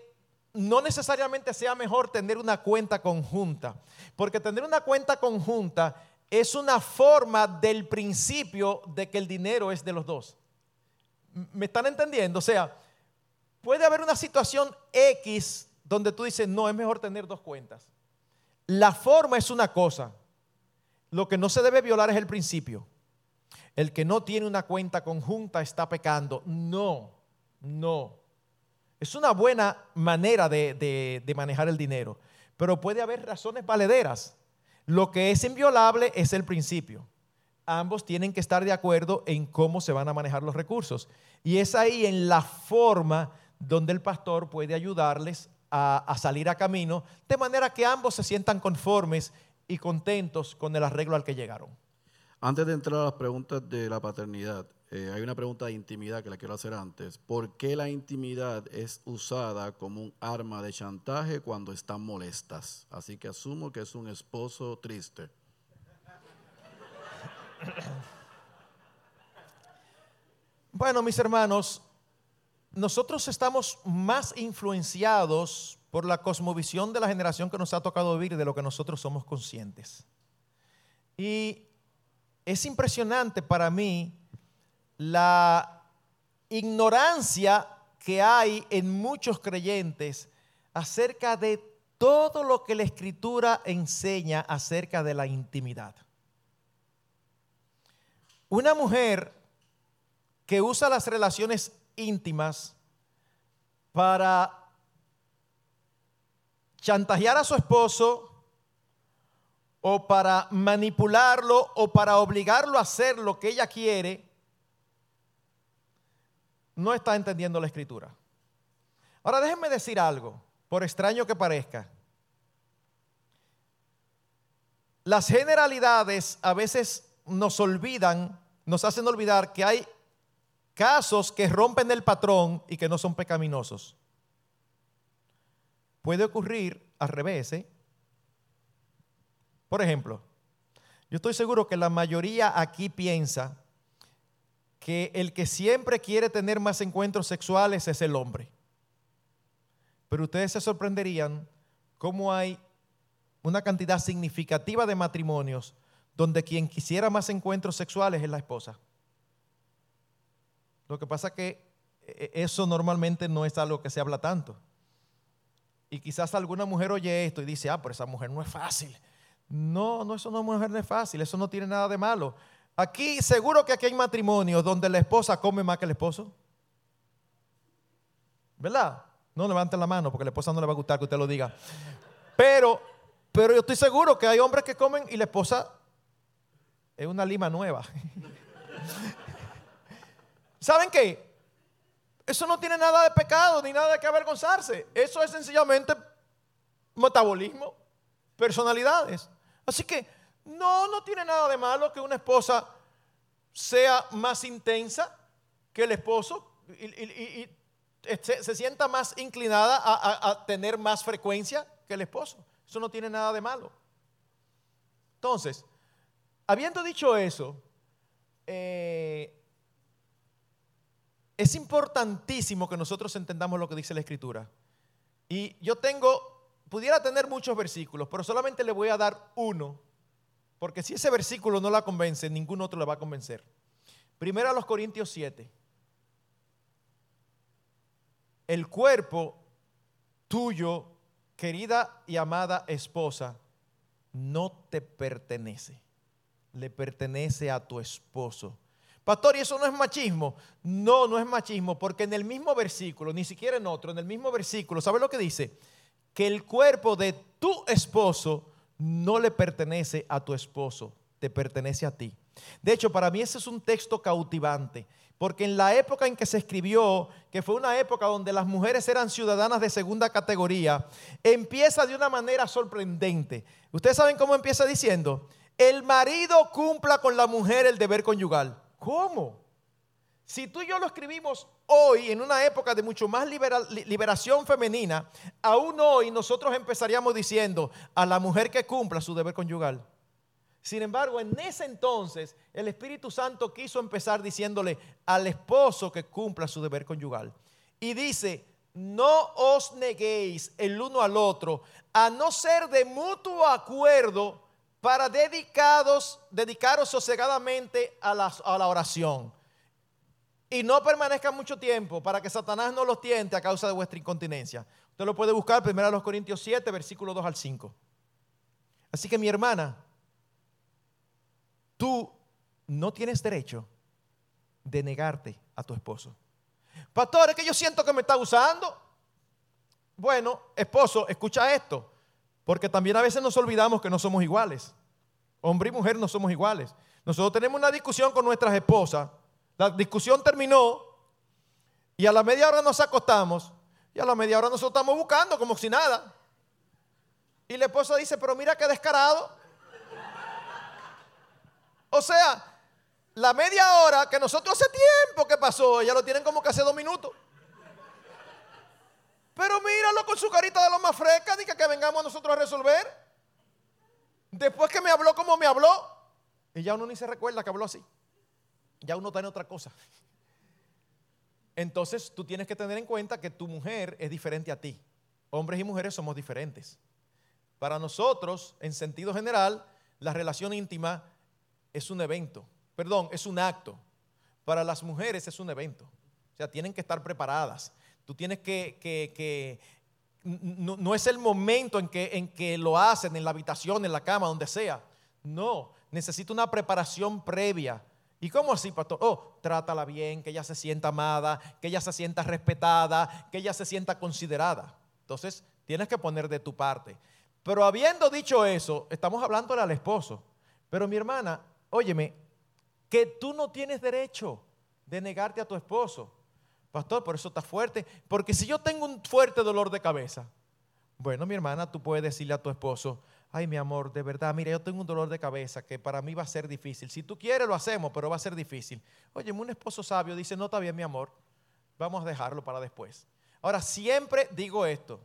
no necesariamente sea mejor tener una cuenta conjunta, porque tener una cuenta conjunta es una forma del principio de que el dinero es de los dos. ¿Me están entendiendo? O sea, puede haber una situación X donde tú dices, no, es mejor tener dos cuentas. La forma es una cosa. Lo que no se debe violar es el principio. El que no tiene una cuenta conjunta está pecando. No, no. Es una buena manera de, de manejar el dinero. Pero puede haber razones valederas lo que es inviolable es el principio. Ambos tienen que estar de acuerdo en cómo se van a manejar los recursos. Y es ahí en la forma donde el pastor puede ayudarles a, salir a camino, de manera que ambos se sientan conformes y contentos con el arreglo al que llegaron. Antes de entrar a las preguntas de la paternidad, eh, hay una pregunta de intimidad que la quiero hacer antes. ¿Por qué la intimidad es usada como un arma de chantaje cuando están molestas? Así que asumo que es un esposo triste. Bueno, mis hermanos, nosotros estamos más influenciados por la cosmovisión de la generación que nos ha tocado vivir de lo que nosotros somos conscientes. Y es impresionante para mí la ignorancia que hay en muchos creyentes acerca de todo lo que la escritura enseña acerca de la intimidad. Una mujer que usa las relaciones íntimas para chantajear a su esposo o para manipularlo o para obligarlo a hacer lo que ella quiere, no está entendiendo la escritura. Ahora déjenme decir algo, por extraño que parezca. Las generalidades a veces nos olvidan, nos hacen olvidar que hay casos que rompen el patrón y que no son pecaminosos. Puede ocurrir al revés. ¿eh? Por ejemplo, yo estoy seguro que la mayoría aquí piensa que el que siempre quiere tener más encuentros sexuales es el hombre. Pero ustedes se sorprenderían cómo hay una cantidad significativa de matrimonios donde quien quisiera más encuentros sexuales es la esposa. Lo que pasa es que e, e, eso normalmente no es algo que se habla tanto. Y quizás alguna mujer oye esto y dice, ah, pero esa mujer no es fácil. No, no, eso no es mujer no es fácil, eso no tiene nada de malo. Aquí, seguro que aquí hay matrimonios donde la esposa come más que el esposo. ¿Verdad? No levanten la mano porque la esposa no le va a gustar que usted lo diga. Pero, pero yo estoy seguro que hay hombres que comen y la esposa es una lima nueva. (laughs) ¿Saben qué? Eso no tiene nada de pecado ni nada que avergonzarse. Eso es sencillamente metabolismo, personalidades. Así que no, no tiene nada de malo que una esposa sea más intensa que el esposo y, se, sienta más inclinada a, tener más frecuencia que el esposo. Eso no tiene nada de malo. Entonces, habiendo dicho eso, eh, es importantísimo que nosotros entendamos lo que dice la Escritura. Y yo tengo, pudiera tener muchos versículos, pero solamente le voy a dar uno porque si ese versículo no la convence, ningún otro la va a convencer. Primero a los Corintios 7. El cuerpo tuyo, querida y amada esposa, no te pertenece. Le pertenece a tu esposo. Pastor, ¿y eso no es machismo? No, no es machismo, porque en el mismo versículo, ni siquiera en otro, en el mismo versículo, ¿sabes lo que dice? Que el cuerpo de tu esposo no le pertenece a tu esposo, te pertenece a ti. De hecho, para mí ese es un texto cautivante, porque en la época en que se escribió, que fue una época donde las mujeres eran ciudadanas de segunda categoría, empieza de una manera sorprendente. Ustedes saben cómo empieza diciendo, el marido cumpla con la mujer el deber conyugal. ¿Cómo? Si tú y yo lo escribimos hoy, en una época de mucho más liberación femenina, aún hoy nosotros empezaríamos diciendo a la mujer que cumpla su deber conyugal. Sin embargo, en ese entonces el Espíritu Santo quiso empezar diciéndole al esposo que cumpla su deber conyugal. Y dice, no os neguéis el uno al otro, a no ser de mutuo acuerdo para dedicados, dedicaros sosegadamente a la, oración y no permanezcan mucho tiempo para que Satanás no los tiente a causa de vuestra incontinencia. Usted lo puede buscar primero a los Corintios 7, versículo 2 al 5. Así que mi hermana, tú no tienes derecho de negarte a tu esposo. Pastor, es que yo siento que me está usando. Bueno, esposo, escucha esto, porque también a veces nos olvidamos que no somos iguales. Hombre y mujer no somos iguales. Nosotros tenemos una discusión con nuestras esposas la discusión terminó y a la media hora nos acostamos y a la media hora nosotros estamos buscando como si nada. Y la esposa dice, pero mira qué descarado. (laughs) O sea, la media hora que nosotros hace tiempo que pasó, ya lo tienen como que hace dos minutos. Pero míralo con su carita de lo más fresca, diga que vengamos nosotros a resolver. Después que me habló como me habló, y ya uno ni se recuerda que habló así ya uno está en otra cosa. Entonces tú tienes que tener en cuenta que tu mujer es diferente a ti. Hombres y mujeres somos diferentes. Para nosotros, en sentido general, la relación íntima es un evento, perdón, es un acto. Para las mujeres es un evento. O sea, tienen que estar preparadas. Tú tienes que, no, es el momento en que, en que lo hacen en la habitación, en la cama, donde sea. No, necesita una preparación previa ¿Y cómo así, pastor? Oh, trátala bien, que ella se sienta amada, que ella se sienta respetada, que ella se sienta considerada. Entonces, tienes que poner de tu parte. Pero habiendo dicho eso, estamos hablándole al esposo. Pero mi hermana, óyeme, que tú no tienes derecho de negarte a tu esposo. Pastor, por eso está fuerte. Porque si yo tengo un fuerte dolor de cabeza, bueno, mi hermana, tú puedes decirle a tu esposo, ay mi amor, de verdad, mira, yo tengo un dolor de cabeza que para mí va a ser difícil. Si tú quieres, lo hacemos, pero va a ser difícil. Oye, un esposo sabio dice, no está bien mi amor, vamos a dejarlo para después. Ahora, siempre digo esto,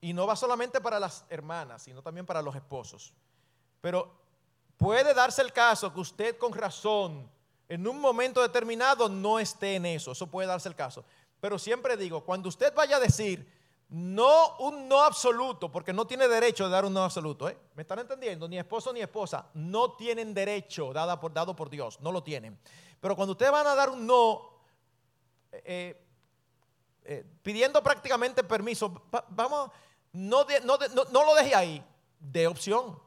y no va solamente para las hermanas, sino también para los esposos. Pero puede darse el caso que usted con razón en un momento determinado no esté en eso. Eso puede darse el caso. Pero siempre digo, cuando usted vaya a decir no un no absoluto, porque no tiene derecho de dar un no absoluto, ¿eh? ¿me están entendiendo? Ni esposo ni esposa no tienen derecho dado por, dado por Dios, no lo tienen. Pero cuando ustedes van a dar un no, eh, eh, pidiendo prácticamente permiso, vamos, no lo deje ahí, de opción.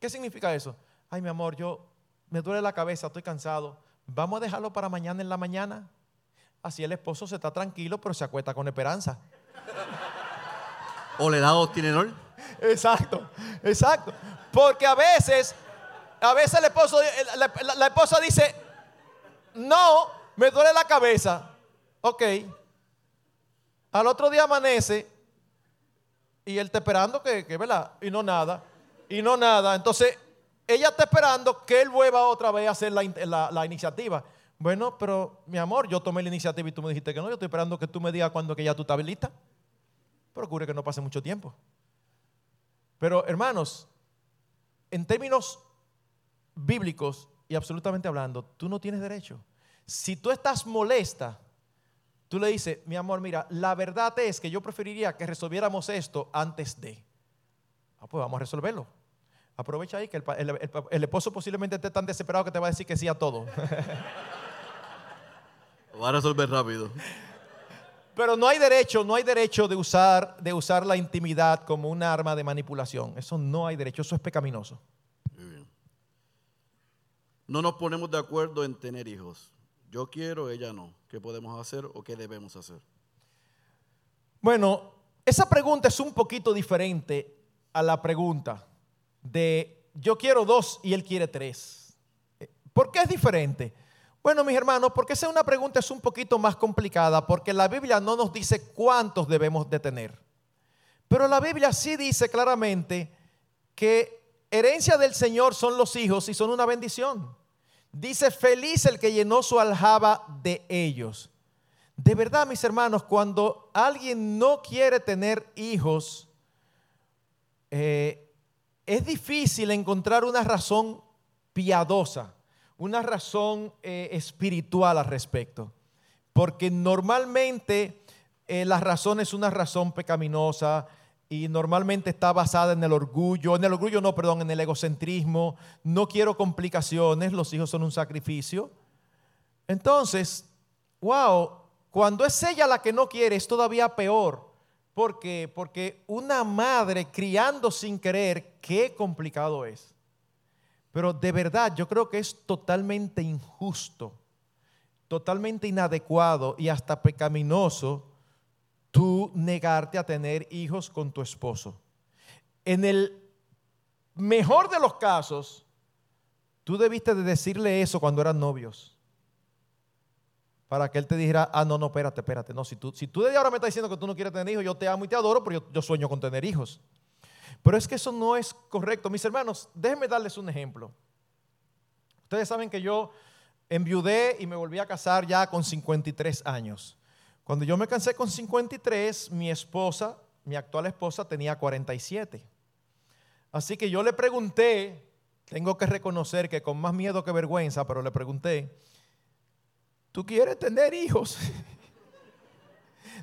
¿Qué significa eso? Ay, mi amor, yo me duele la cabeza, estoy cansado. Vamos a dejarlo para mañana en la mañana. Así el esposo se está tranquilo, pero se acuesta con esperanza. O le da. Exacto, exacto. Porque a veces, a veces el esposo, la, esposa dice, no, me duele la cabeza. Ok. Al otro día amanece y él está esperando que, que, ¿verdad? Y no nada. Y no nada. Entonces, ella está esperando que él vuelva otra vez a hacer la, la iniciativa. Bueno, pero mi amor, yo tomé la iniciativa y tú me dijiste que no. Yo estoy esperando que tú me digas cuando que ya tú estás lista. Procure que no pase mucho tiempo. Pero hermanos, en términos bíblicos y absolutamente hablando, tú no tienes derecho. Si tú estás molesta, tú le dices, mi amor, mira, la verdad es que yo preferiría que resolviéramos esto antes de. Ah, pues vamos a resolverlo. Aprovecha ahí que el, el esposo posiblemente esté tan desesperado que te va a decir que sí a todo. va a resolver rápido. Pero no hay derecho, no hay derecho de usar, de usar la intimidad como un arma de manipulación. Eso no hay derecho, eso es pecaminoso. No nos ponemos de acuerdo en tener hijos. Yo quiero, ella no. ¿Qué podemos hacer o qué debemos hacer? Bueno, esa pregunta es un poquito diferente a la pregunta de yo quiero dos y él quiere tres. ¿Por qué es diferente? Bueno, mis hermanos, porque esa es una pregunta es un poquito más complicada, porque la Biblia no nos dice cuántos debemos de tener. Pero la Biblia sí dice claramente que herencia del Señor son los hijos y son una bendición. Dice, feliz el que llenó su aljaba de ellos. De verdad, mis hermanos, cuando alguien no quiere tener hijos, eh, es difícil encontrar una razón piadosa una razón eh, espiritual al respecto. Porque normalmente eh, la razón es una razón pecaminosa y normalmente está basada en el orgullo, en el orgullo no, perdón, en el egocentrismo. No quiero complicaciones, los hijos son un sacrificio. Entonces, wow, cuando es ella la que no quiere es todavía peor. ¿Por qué? Porque una madre criando sin querer, qué complicado es. Pero de verdad yo creo que es totalmente injusto, totalmente inadecuado y hasta pecaminoso tú negarte a tener hijos con tu esposo. En el mejor de los casos, tú debiste de decirle eso cuando eran novios. Para que él te dijera, ah, no, no, espérate, espérate. No, si tú, si tú desde ahora me estás diciendo que tú no quieres tener hijos, yo te amo y te adoro, pero yo sueño con tener hijos. Pero es que eso no es correcto. Mis hermanos, déjenme darles un ejemplo. Ustedes saben que yo enviudé y me volví a casar ya con 53 años. Cuando yo me casé con 53, mi esposa, mi actual esposa, tenía 47. Así que yo le pregunté, tengo que reconocer que con más miedo que vergüenza, pero le pregunté, ¿tú quieres tener hijos? (laughs)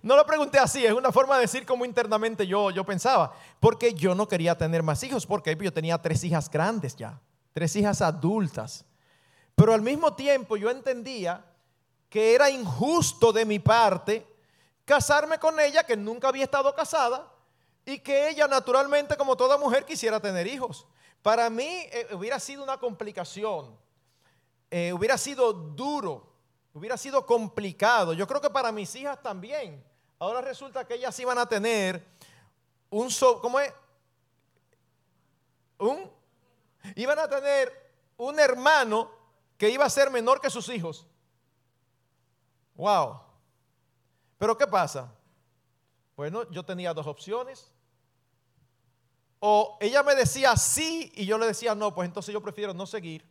No lo pregunté así, es una forma de decir como internamente yo, yo pensaba, porque yo no quería tener más hijos, porque yo tenía tres hijas grandes ya, tres hijas adultas. Pero al mismo tiempo yo entendía que era injusto de mi parte casarme con ella, que nunca había estado casada, y que ella naturalmente, como toda mujer, quisiera tener hijos. Para mí eh, hubiera sido una complicación, eh, hubiera sido duro, hubiera sido complicado. Yo creo que para mis hijas también. Ahora resulta que ellas iban a tener un, ¿cómo es? Un, iban a tener un hermano que iba a ser menor que sus hijos. Wow. Pero ¿qué pasa? Bueno, yo tenía dos opciones. O ella me decía sí y yo le decía no, pues entonces yo prefiero no seguir.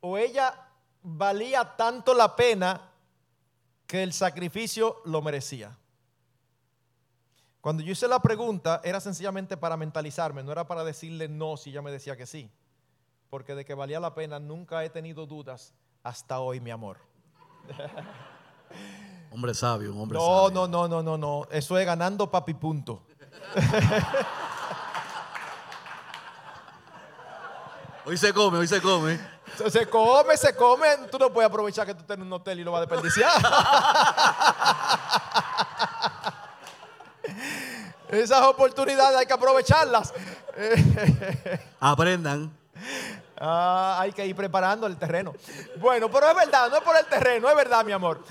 O ella valía tanto la pena que el sacrificio lo merecía. Cuando yo hice la pregunta era sencillamente para mentalizarme, no era para decirle no si ella me decía que sí. Porque de que valía la pena nunca he tenido dudas hasta hoy, mi amor. (laughs) Hombre sabio, un hombre No, sabio. no, no, no, no, no. Eso es ganando papi punto. (laughs) Hoy se come, hoy se come. Se- come, se come. Tú no puedes aprovechar que tú estás en un hotel y lo vas a desperdiciar. (laughs) Esas oportunidades hay que aprovecharlas. (laughs) Aprendan. Ah, hay que ir preparando el terreno. Bueno, pero es verdad, no es por el terreno, es verdad, mi amor.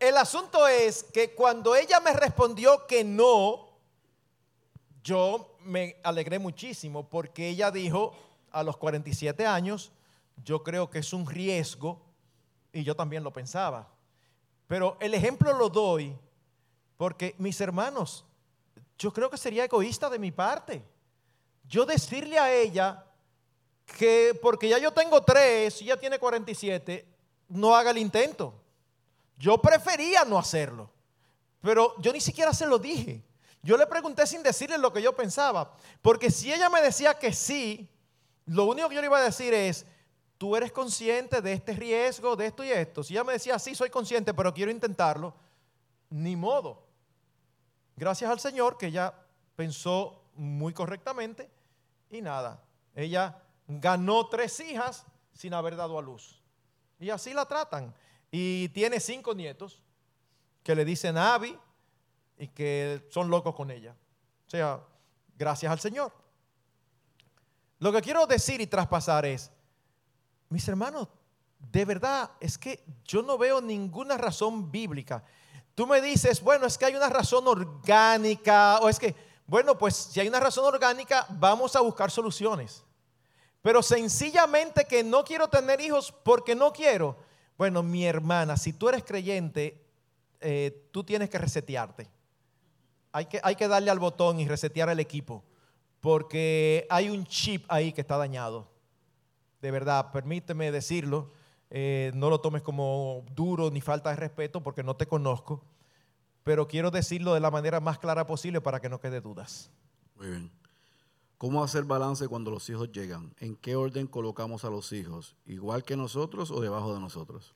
El asunto es que cuando ella me respondió que no, yo me alegré muchísimo porque ella dijo a los 47 años, yo creo que es un riesgo y yo también lo pensaba. Pero el ejemplo lo doy porque mis hermanos, yo creo que sería egoísta de mi parte. Yo decirle a ella que porque ya yo tengo tres y ella tiene 47, no haga el intento. Yo prefería no hacerlo, pero yo ni siquiera se lo dije. Yo le pregunté sin decirle lo que yo pensaba, porque si ella me decía que sí, lo único que yo le iba a decir es, tú eres consciente de este riesgo, de esto y esto. Si ella me decía, sí, soy consciente, pero quiero intentarlo, ni modo. Gracias al Señor que ella pensó muy correctamente y nada, ella ganó tres hijas sin haber dado a luz. Y así la tratan. Y tiene cinco nietos que le dicen Abby y que son locos con ella. O sea, gracias al Señor. Lo que quiero decir y traspasar es, mis hermanos, de verdad es que yo no veo ninguna razón bíblica. Tú me dices, bueno, es que hay una razón orgánica, o es que, bueno, pues si hay una razón orgánica, vamos a buscar soluciones. Pero sencillamente que no quiero tener hijos porque no quiero. Bueno, mi hermana, si tú eres creyente, eh, tú tienes que resetearte. Hay que, hay que darle al botón y resetear el equipo, porque hay un chip ahí que está dañado. De verdad, permíteme decirlo. eh, no lo tomes como duro ni falta de respeto porque no te conozco, pero quiero decirlo de la manera más clara posible para que no quede dudas. Muy bien. ¿Cómo hacer balance cuando los hijos llegan? ¿En qué orden colocamos a los hijos? ¿Igual que nosotros o debajo de nosotros?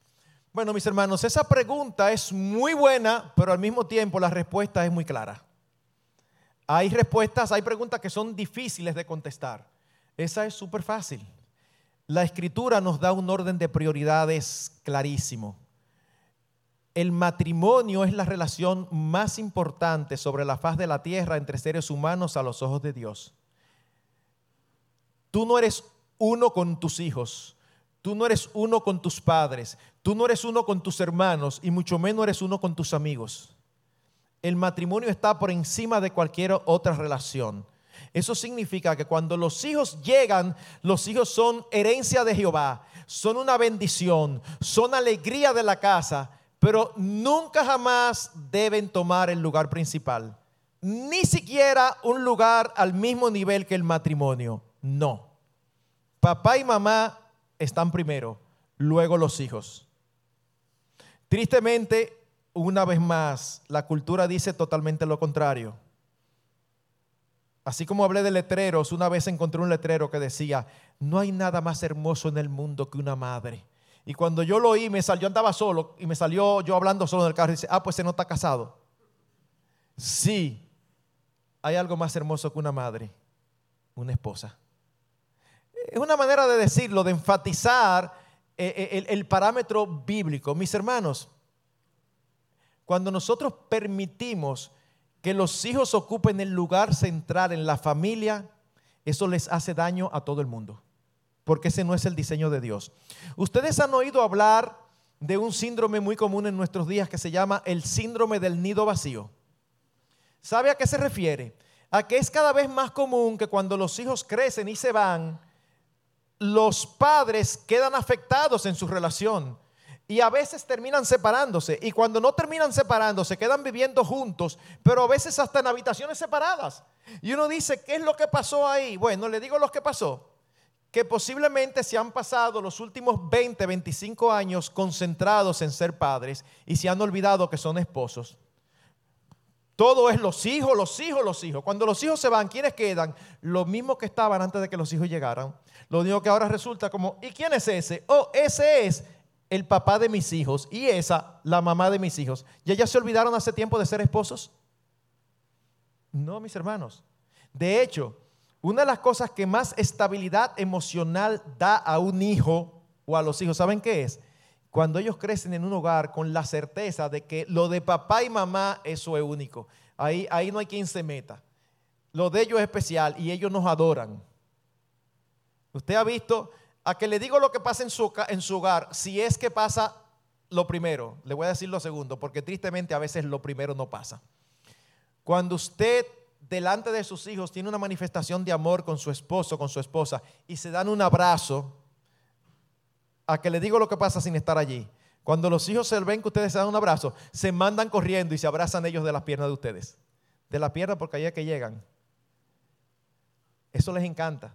Bueno, mis hermanos, esa pregunta es muy buena, pero al mismo tiempo la respuesta es muy clara. Hay respuestas, hay preguntas que son difíciles de contestar. Esa es súper fácil. La escritura nos da un orden de prioridades clarísimo. El matrimonio es la relación más importante sobre la faz de la tierra entre seres humanos a los ojos de Dios. Tú no eres uno con tus hijos, tú no eres uno con tus padres, tú no eres uno con tus hermanos y mucho menos eres uno con tus amigos. El matrimonio está por encima de cualquier otra relación. Eso significa que cuando los hijos llegan, los hijos son herencia de Jehová, son una bendición, son alegría de la casa, pero nunca jamás deben tomar el lugar principal. Ni siquiera un lugar al mismo nivel que el matrimonio. No. Papá y mamá están primero, luego los hijos. Tristemente, una vez más, la cultura dice totalmente lo contrario. Así como hablé de letreros, una vez encontré un letrero que decía, no hay nada más hermoso en el mundo que una madre. Y cuando yo lo oí, me salió, andaba solo, y me salió yo hablando solo en el carro y dice, ah, pues se no está casado. Sí, hay algo más hermoso que una madre, una esposa. Es una manera de decirlo, de enfatizar eh, el, el parámetro bíblico. Mis hermanos, cuando nosotros permitimos que los hijos ocupen el lugar central en la familia, eso les hace daño a todo el mundo, porque ese no es el diseño de Dios. Ustedes han oído hablar de un síndrome muy común en nuestros días que se llama el síndrome del nido vacío. ¿Sabe a qué se refiere? A que es cada vez más común que cuando los hijos crecen y se van, los padres quedan afectados en su relación y a veces terminan separándose. Y cuando no terminan separándose, quedan viviendo juntos, pero a veces hasta en habitaciones separadas. Y uno dice, ¿qué es lo que pasó ahí? Bueno, le digo lo que pasó. Que posiblemente se han pasado los últimos 20, 25 años concentrados en ser padres y se han olvidado que son esposos. Todo es los hijos, los hijos, los hijos. Cuando los hijos se van, ¿quiénes quedan? Los mismos que estaban antes de que los hijos llegaran. Lo único que ahora resulta como, ¿y quién es ese? Oh, ese es el papá de mis hijos y esa la mamá de mis hijos. ¿Y ellas se olvidaron hace tiempo de ser esposos? No, mis hermanos. De hecho, una de las cosas que más estabilidad emocional da a un hijo o a los hijos, ¿saben qué es? Cuando ellos crecen en un hogar con la certeza de que lo de papá y mamá, eso es único. Ahí, ahí no hay quien se meta. Lo de ellos es especial y ellos nos adoran. Usted ha visto a que le digo lo que pasa en su, en su hogar, si es que pasa lo primero, le voy a decir lo segundo, porque tristemente a veces lo primero no pasa. Cuando usted delante de sus hijos tiene una manifestación de amor con su esposo, con su esposa, y se dan un abrazo, a que le digo lo que pasa sin estar allí. Cuando los hijos se ven que ustedes se dan un abrazo, se mandan corriendo y se abrazan ellos de las piernas de ustedes. De la pierna porque es que llegan. Eso les encanta.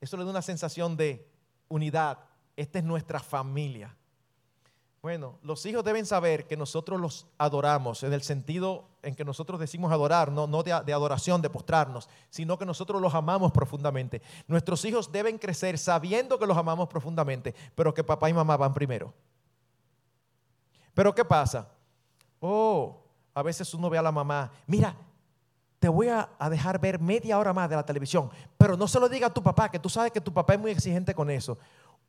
Eso les da una sensación de unidad. Esta es nuestra familia. Bueno, los hijos deben saber que nosotros los adoramos, en el sentido en que nosotros decimos adorar, no, de, de, adoración, de postrarnos, sino que nosotros los amamos profundamente. Nuestros hijos deben crecer sabiendo que los amamos profundamente, pero que papá y mamá van primero. Pero ¿qué pasa? Oh, a veces uno ve a la mamá, mira, te voy a, dejar ver media hora más de la televisión, pero no se lo diga a tu papá, que tú sabes que tu papá es muy exigente con eso.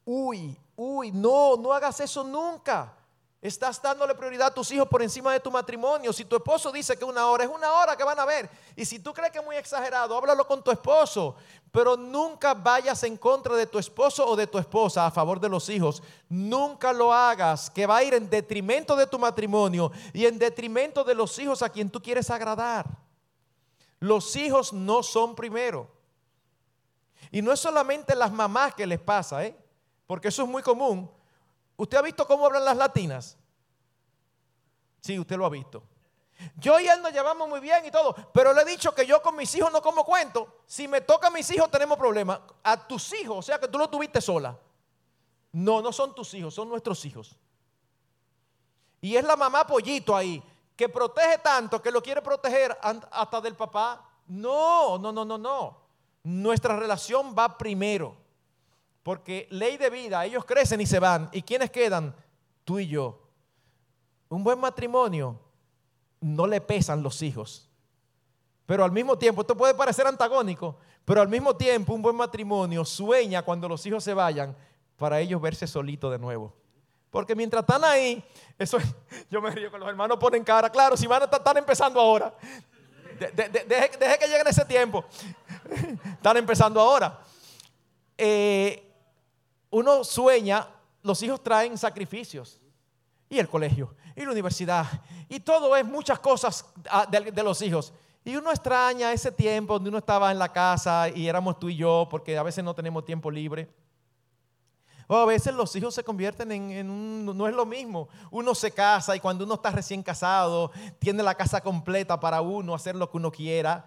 Uy, uy, no, no hagas eso nunca. Estás dándole prioridad a tus hijos por encima de tu matrimonio. Si tu esposo dice que una hora es una hora que van a ver. Y si tú crees que es muy exagerado, háblalo con tu esposo. Pero nunca vayas en contra de tu esposo o de tu esposa a favor de los hijos. Nunca lo hagas, que va a ir en detrimento de tu matrimonio y en detrimento de los hijos a quien tú quieres agradar. Los hijos no son primero. Y no es solamente las mamás que les pasa, ¿eh? porque eso es muy común. ¿Usted ha visto cómo hablan las latinas? Sí, usted lo ha visto. Yo y él nos llevamos muy bien y todo, pero le he dicho que yo con mis hijos no como cuento. Si me toca a mis hijos tenemos problemas. A tus hijos, o sea que tú lo tuviste sola. No, no son tus hijos, son nuestros hijos. Y es la mamá pollito ahí que protege tanto que lo quiere proteger hasta del papá. No, no, no, no, no. Nuestra relación va primero. Porque ley de vida, ellos crecen y se van. ¿Y quiénes quedan? Tú y yo. Un buen matrimonio no le pesan los hijos. Pero al mismo tiempo, esto puede parecer antagónico, pero al mismo tiempo un buen matrimonio sueña cuando los hijos se vayan para ellos verse solitos de nuevo. Porque mientras están ahí, eso (laughs) yo me río con los hermanos ponen cara, claro, si van a estar empezando ahora. deje, que lleguen ese tiempo. (laughs) Están empezando ahora. Eh, uno sueña, los hijos traen sacrificios. Y el colegio, y la universidad, y todo es muchas cosas ah, de los hijos. Y uno extraña ese tiempo donde uno estaba en la casa y éramos tú y yo, porque a veces no tenemos tiempo libre. O a veces los hijos se convierten en, un, no es lo mismo. Uno se casa y cuando uno está recién casado, tiene la casa completa para uno, hacer lo que uno quiera.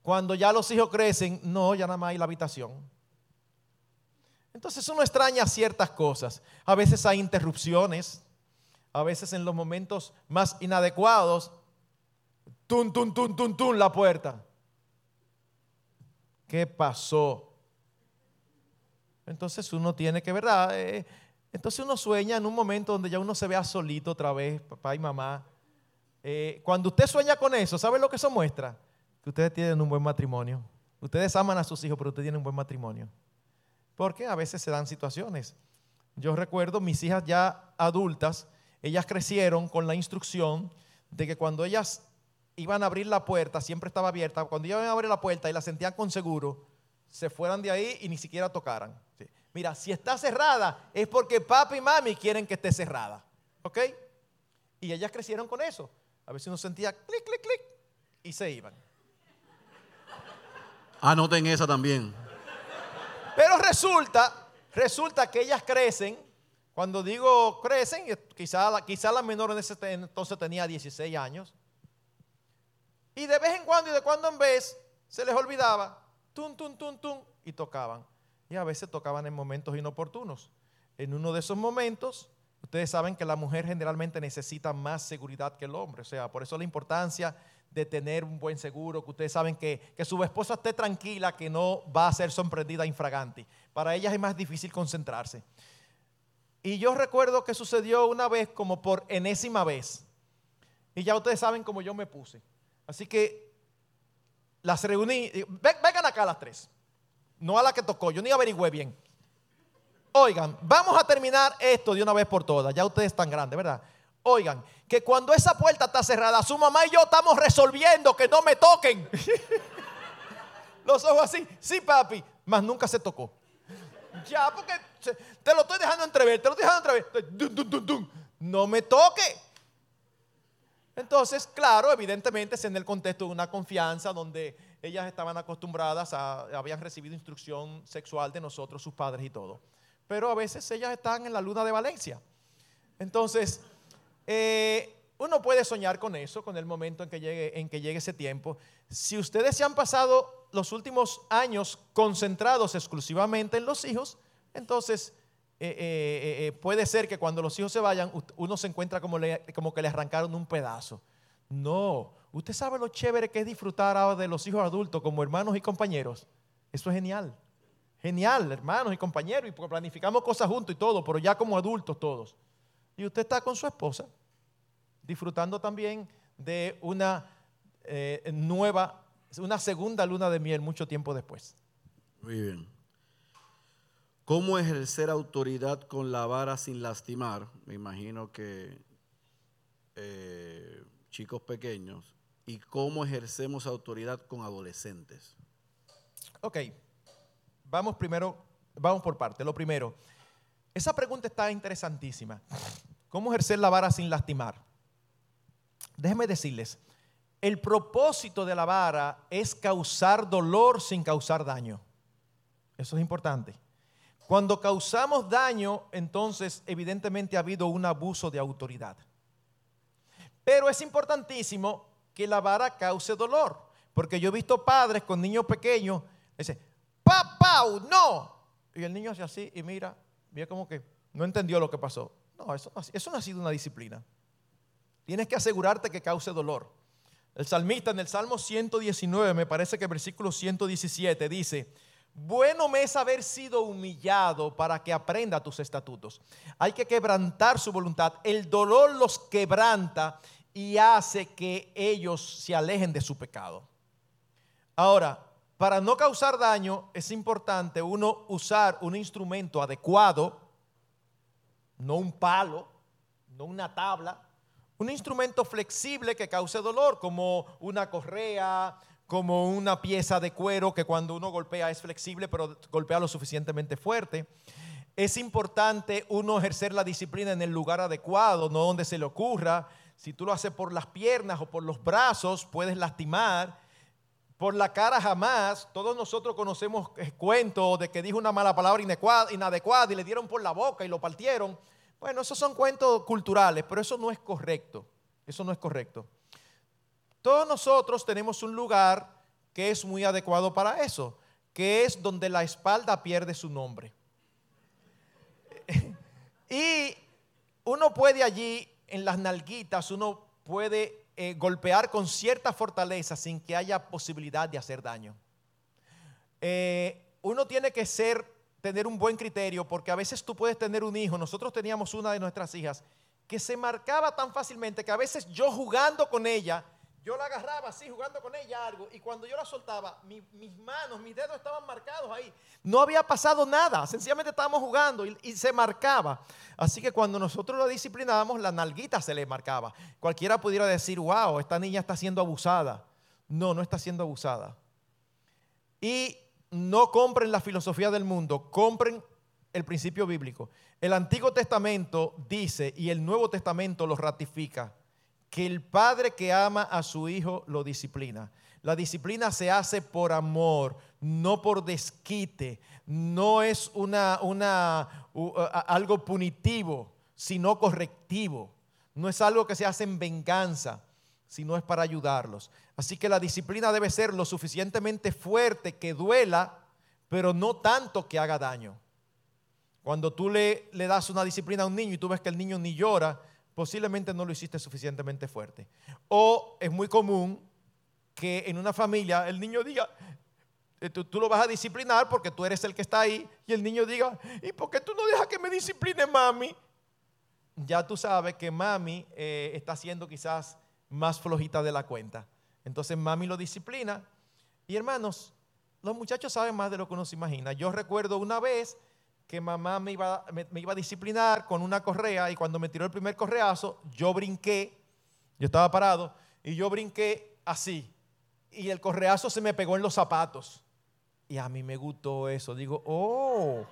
Cuando ya los hijos crecen, no, ya nada más hay la habitación. Entonces uno extraña ciertas cosas. A veces hay interrupciones. A veces en los momentos más inadecuados, tum, tum, tum, tum, tum, la puerta. ¿Qué pasó? Entonces uno tiene que, ¿verdad? Eh, entonces uno sueña en un momento donde ya uno se vea solito otra vez, papá y mamá. Eh, cuando usted sueña con eso, ¿sabe lo que eso muestra? Que ustedes tienen un buen matrimonio. Ustedes aman a sus hijos, pero ustedes tienen un buen matrimonio. Porque a veces se dan situaciones. Yo recuerdo mis hijas ya adultas, ellas crecieron con la instrucción de que cuando ellas iban a abrir la puerta, siempre estaba abierta, cuando iban a abrir la puerta y la sentían con seguro, se fueran de ahí y ni siquiera tocaran. Mira, si está cerrada es porque papi y mami quieren que esté cerrada. ¿Ok? Y ellas crecieron con eso. A veces uno sentía clic, clic, clic y se iban. Anoten esa también. Pero resulta, resulta que ellas crecen. Cuando digo crecen, quizá, quizá la menor en ese entonces tenía 16 años. Y de vez en cuando y de cuando en vez se les olvidaba tum, tum, tum, tum, y tocaban. Y a veces tocaban en momentos inoportunos. En uno de esos momentos, Ustedes saben que la mujer generalmente necesita más seguridad que el hombre, o sea, por eso la importancia de tener un buen seguro, que ustedes saben que, que su esposa esté tranquila, que no va a ser sorprendida infraganti. Para ellas es más difícil concentrarse. Y yo recuerdo que sucedió una vez como por enésima vez. Y ya ustedes saben cómo yo me puse. Así que las reuní. Vengan acá las tres. No a la que tocó. Yo ni averigüé bien. Oigan, vamos a terminar esto de una vez por todas. Ya ustedes están grandes, ¿verdad? Oigan, que cuando esa puerta está cerrada, su mamá y yo estamos resolviendo que no me toquen. (laughs) Los ojos así. Sí, papi. Mas nunca se tocó. Ya, porque te lo estoy dejando entrever, te lo estoy dejando entrever. No me toque. Entonces, claro, evidentemente es en el contexto de una confianza donde ellas estaban acostumbradas a, habían recibido instrucción sexual de nosotros, sus padres y todo. Pero a veces ellas están en la luna de Valencia. Entonces, eh, uno puede soñar con eso, con el momento en que, llegue, en que llegue ese tiempo. Si ustedes se han pasado los últimos años concentrados exclusivamente en los hijos, entonces eh, eh, puede ser que cuando los hijos se vayan, uno se encuentra como, como que le arrancaron un pedazo. No, usted sabe lo chévere que es disfrutar ahora de los hijos adultos como hermanos y compañeros. Eso es genial. Genial, hermanos y compañeros, y planificamos cosas juntos y todo, pero ya como adultos todos. Y usted está con su esposa, disfrutando también de una nueva, una segunda luna de miel mucho tiempo después. Muy bien. ¿Cómo ejercer autoridad con la vara sin lastimar? Me imagino que eh, chicos pequeños. ¿Y cómo ejercemos autoridad con adolescentes? Ok, vamos primero, vamos por parte. Lo primero, esa pregunta está interesantísima. ¿Cómo ejercer la vara sin lastimar? Déjenme decirles, el propósito de la vara es causar dolor sin causar daño. Eso es importante. Cuando causamos daño, entonces evidentemente ha habido un abuso de autoridad. Pero es importantísimo que la vara cause dolor, porque yo he visto padres con niños pequeños, dice, papá, no. Y el niño hace así y mira, mira como que no entendió lo que pasó. No, eso, eso no ha sido una disciplina. Tienes que asegurarte que cause dolor. El salmista en el Salmo 119, me parece que el versículo 117 dice, bueno me es haber sido humillado para que aprenda tus estatutos. Hay que quebrantar su voluntad. El dolor los quebranta y hace que ellos se alejen de su pecado. Ahora, para no causar daño es importante uno usar un instrumento adecuado, no un palo, no una tabla, un instrumento flexible que cause dolor, como una correa, como una pieza de cuero que cuando uno golpea es flexible, pero golpea lo suficientemente fuerte. Es importante uno ejercer la disciplina en el lugar adecuado, no donde se le ocurra. Si tú lo haces por las piernas o por los brazos, puedes lastimar. Por la cara jamás. Todos nosotros conocemos cuentos de que dijo una mala palabra inadecuada y le dieron por la boca y lo partieron. Bueno, esos son cuentos culturales, pero eso no es correcto. Eso no es correcto. Todos nosotros tenemos un lugar que es muy adecuado para eso, que es donde la espalda pierde su nombre. (laughs) y uno puede allí, en las nalguitas, uno puede eh, golpear con cierta fortaleza sin que haya posibilidad de hacer daño. Eh, uno tiene que ser, tener un buen criterio, porque a veces tú puedes tener un hijo, nosotros teníamos una de nuestras hijas, que se marcaba tan fácilmente que a veces yo jugando con ella, yo la agarraba así, jugando con ella algo, y cuando yo la soltaba, mis manos, mis dedos estaban marcados ahí. No había pasado nada, sencillamente estábamos jugando y, y, se marcaba. Así que cuando nosotros la disciplinábamos, la nalguita se le marcaba. Cualquiera pudiera decir, wow, esta niña está siendo abusada. No, no está siendo abusada. Y no compren la filosofía del mundo, compren el principio bíblico. El Antiguo Testamento dice y el Nuevo Testamento lo ratifica que el padre que ama a su hijo lo disciplina. La disciplina se hace por amor, no por desquite, no es una, una, algo punitivo, sino correctivo. No es algo que se hace en venganza, sino es para ayudarlos. Así que la disciplina debe ser lo suficientemente fuerte que duela, pero no tanto que haga daño. Cuando tú le, le das una disciplina a un niño y tú ves que el niño ni llora, posiblemente no lo hiciste suficientemente fuerte. O es muy común que en una familia el niño diga, eh, tú, lo vas a disciplinar porque tú eres el que está ahí y el niño diga, ¿y por qué tú no dejas que me discipline mami? Ya tú sabes que mami eh, está siendo quizás más flojita de la cuenta. Entonces mami lo disciplina. Y hermanos, los muchachos saben más de lo que uno se imagina. Yo recuerdo una vez que mamá me iba, me, iba a disciplinar con una correa y cuando me tiró el primer correazo, yo brinqué, yo estaba parado y yo brinqué así. Y el correazo se me pegó en los zapatos. Y a mí me gustó eso. Digo, oh.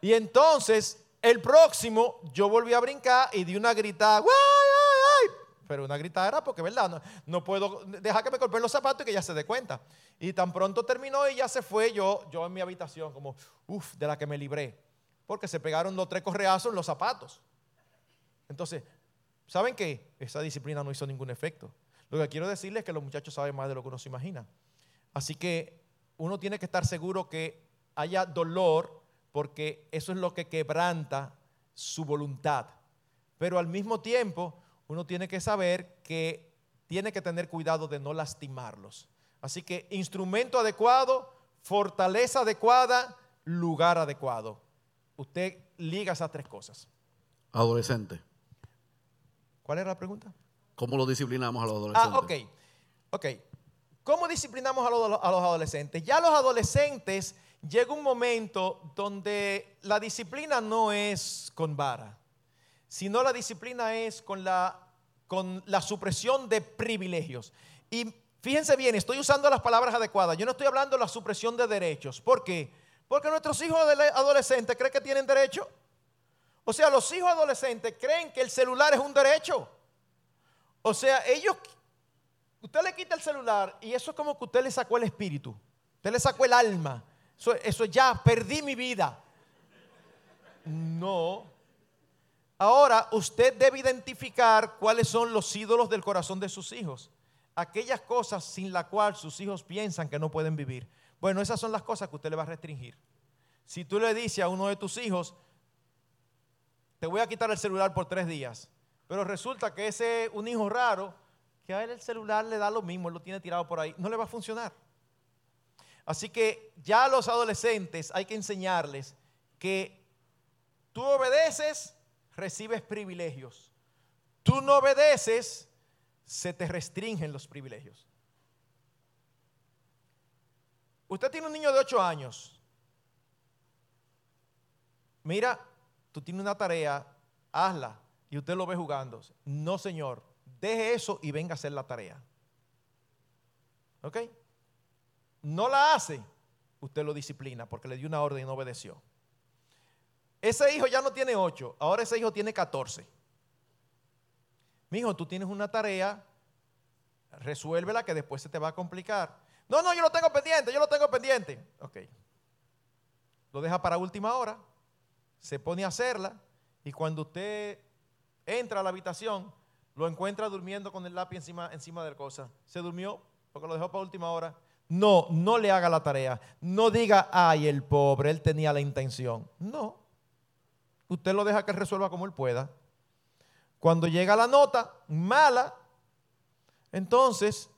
Y entonces, el próximo, yo volví a brincar y di una gritada, pero una gritadera porque, ¿verdad? No, puedo dejar que me golpeen los zapatos y que ya se dé cuenta. Y tan pronto terminó y ya se fue, yo, yo en mi habitación, como, uff, de la que me libré. Porque se pegaron los tres correazos en los zapatos. Entonces, ¿saben qué? Esa disciplina no hizo ningún efecto. Lo que quiero decirles es que los muchachos saben más de lo que uno se imagina. Así que uno tiene que estar seguro que haya dolor porque eso es lo que quebranta su voluntad. Pero al mismo tiempo, uno tiene que saber que tiene que tener cuidado de no lastimarlos. Así que instrumento adecuado, fortaleza adecuada, lugar adecuado. Usted liga esas tres cosas. Adolescente. ¿Cuál era la pregunta? ¿Cómo lo disciplinamos a los adolescentes? Ah, ok. Ok. ¿Cómo disciplinamos a los, a los adolescentes? Ya los adolescentes llega un momento donde la disciplina no es con vara sino la disciplina es con la, con la supresión de privilegios. Y fíjense bien, estoy usando las palabras adecuadas. Yo no estoy hablando de la supresión de derechos. ¿Por qué? Porque nuestros hijos adolescentes creen que tienen derecho. O sea, los hijos adolescentes creen que el celular es un derecho. O sea, ellos, usted le quita el celular y eso es como que usted le sacó el espíritu, usted le sacó el alma. Eso, eso ya, perdí mi vida. No, Ahora usted debe identificar cuáles son los ídolos del corazón de sus hijos. Aquellas cosas sin las cuales sus hijos piensan que no pueden vivir. Bueno, esas son las cosas que usted le va a restringir. Si tú le dices a uno de tus hijos, te voy a quitar el celular por tres días, pero resulta que ese un hijo raro, que a él el celular le da lo mismo, él lo tiene tirado por ahí, no le va a funcionar. Así que ya a los adolescentes hay que enseñarles que tú obedeces recibes privilegios. Tú no obedeces, se te restringen los privilegios. Usted tiene un niño de 8 años. Mira, tú tienes una tarea, hazla. Y usted lo ve jugando. No, señor, deje eso y venga a hacer la tarea. ¿Ok? No la hace, usted lo disciplina porque le dio una orden y no obedeció. Ese hijo ya no tiene 8, ahora ese hijo tiene 14. Mi hijo, tú tienes una tarea, resuélvela que después se te va a complicar. No, no, yo lo tengo pendiente, yo lo tengo pendiente. Ok. Lo deja para última hora, se pone a hacerla y cuando usted entra a la habitación, lo encuentra durmiendo con el lápiz encima, encima de cosa. Se durmió porque lo dejó para última hora. No, no le haga la tarea. No diga, ay, el pobre, él tenía la intención. No, usted lo deja que resuelva como él pueda. Cuando llega la nota mala, entonces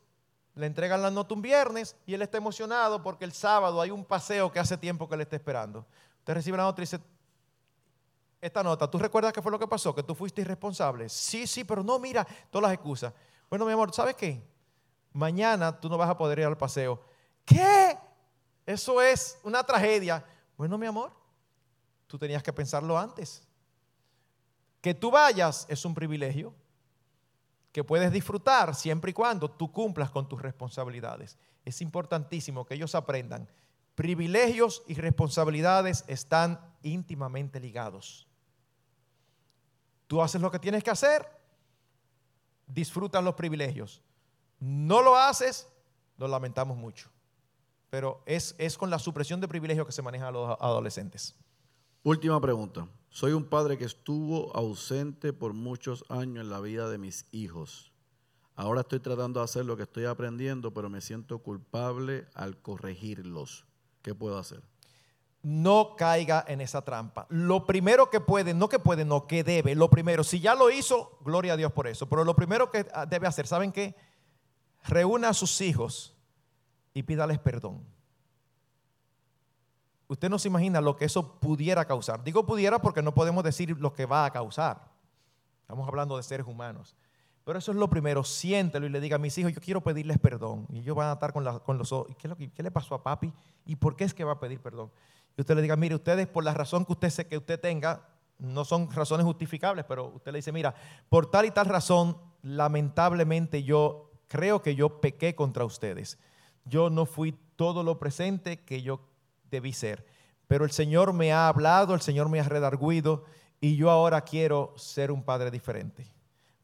le entregan la nota un viernes y él está emocionado porque el sábado hay un paseo que hace tiempo que le está esperando. Usted recibe la nota y dice, esta nota, ¿tú recuerdas qué fue lo que pasó? Que tú fuiste irresponsable. Sí, sí, pero no, mira, todas las excusas. Bueno, mi amor, ¿sabes qué? Mañana tú no vas a poder ir al paseo. ¿Qué? Eso es una tragedia. Bueno, mi amor, tú tenías que pensarlo antes. Que tú vayas es un privilegio que puedes disfrutar siempre y cuando tú cumplas con tus responsabilidades. Es importantísimo que ellos aprendan. Privilegios y responsabilidades están íntimamente ligados. Tú haces lo que tienes que hacer, disfrutas los privilegios. No lo haces, lo lamentamos mucho. Pero es, es con la supresión de privilegios que se manejan los adolescentes. Última pregunta. Soy un padre que estuvo ausente por muchos años en la vida de mis hijos. Ahora estoy tratando de hacer lo que estoy aprendiendo, pero me siento culpable al corregirlos. ¿Qué puedo hacer? no caiga en esa trampa. Lo primero que puede, no que puede, no que debe, lo primero, si ya lo hizo, gloria a Dios por eso, pero lo primero que debe hacer, ¿saben qué? Reúna a sus hijos y pídales perdón. Usted no se imagina lo que eso pudiera causar. Digo pudiera porque no podemos decir lo que va a causar. Estamos hablando de seres humanos. Pero eso es lo primero, siéntelo y le diga a mis hijos, yo quiero pedirles perdón. Y ellos van a estar con, los ojos, ¿qué, ¿qué le pasó a papi? ¿Y por qué es que va a pedir perdón? Y usted le diga, mire, ustedes por la razón que usted, que usted tenga, no son razones justificables, pero usted le dice, mira, por tal y tal razón, lamentablemente yo creo que yo pequé contra ustedes. Yo no fui todo lo presente que yo debí ser. Pero el Señor me ha hablado, el Señor me ha redarguido y yo ahora quiero ser un padre diferente.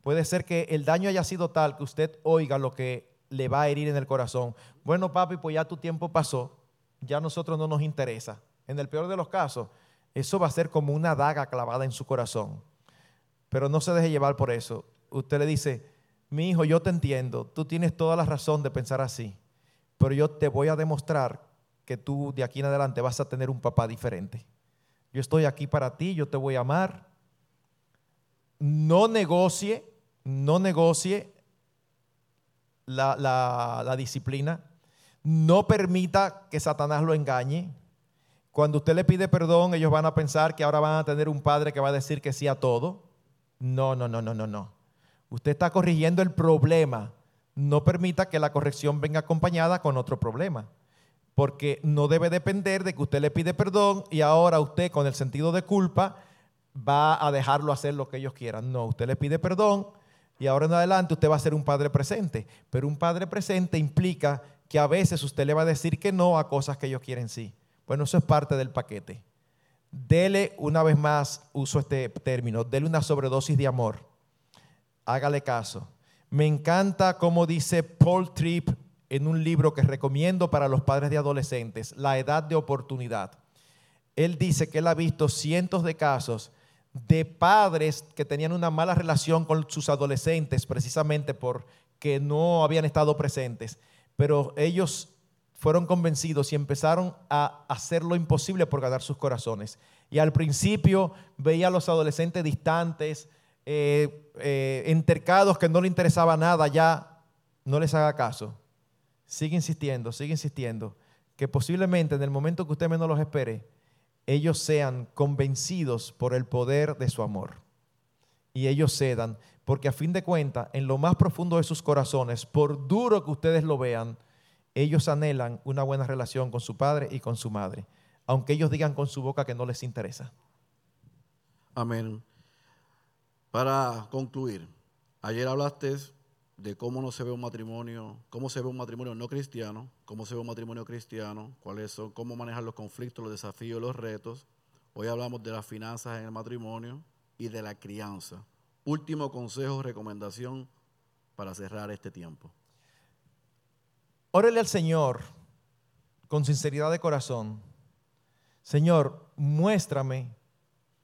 Puede ser que el daño haya sido tal que usted oiga lo que le va a herir en el corazón. Bueno, papi, pues ya tu tiempo pasó, ya a nosotros no nos interesa. En el peor de los casos, eso va a ser como una daga clavada en su corazón. Pero no se deje llevar por eso. Usted le dice, mi hijo, yo te entiendo, tú tienes toda la razón de pensar así, pero yo te voy a demostrar que tú de aquí en adelante vas a tener un papá diferente. Yo estoy aquí para ti, yo te voy a amar. No negocie, no negocie la, la disciplina. No permita que Satanás lo engañe. Cuando usted le pide perdón, ellos van a pensar que ahora van a tener un padre que va a decir que sí a todo. No, no, no, no, no, no. Usted está corrigiendo el problema. No permita que la corrección venga acompañada con otro problema. Porque no debe depender de que usted le pide perdón y ahora usted con el sentido de culpa va a dejarlo hacer lo que ellos quieran. No, usted le pide perdón y ahora en adelante usted va a ser un padre presente. Pero un padre presente implica que a veces usted le va a decir que no a cosas que ellos quieren sí. Bueno, eso es parte del paquete. Dele, una vez más, uso este término, dele una sobredosis de amor. Hágale caso. Me encanta como dice Paul Tripp en un libro que recomiendo para los padres de adolescentes, La edad de oportunidad. Él dice que él ha visto cientos de casos de padres que tenían una mala relación con sus adolescentes precisamente porque no habían estado presentes, pero ellos fueron convencidos y empezaron a hacer lo imposible por ganar sus corazones. Y al principio veía a los adolescentes distantes, eh, eh, entercados que no le interesaba nada, ya no les haga caso. Sigue insistiendo, sigue insistiendo, que posiblemente en el momento que usted menos los espere, ellos sean convencidos por el poder de su amor. Y ellos cedan, porque a fin de cuentas, en lo más profundo de sus corazones, por duro que ustedes lo vean, ellos anhelan una buena relación con su padre y con su madre, aunque ellos digan con su boca que no les interesa. Amén. Para concluir, ayer hablaste de cómo no se ve un matrimonio, cómo se ve un matrimonio no cristiano, cómo se ve un matrimonio cristiano, cuáles son, cómo manejar los conflictos, los desafíos, los retos. Hoy hablamos de las finanzas en el matrimonio y de la crianza. Último consejo, recomendación para cerrar este tiempo. Órele al Señor con sinceridad de corazón. Señor, muéstrame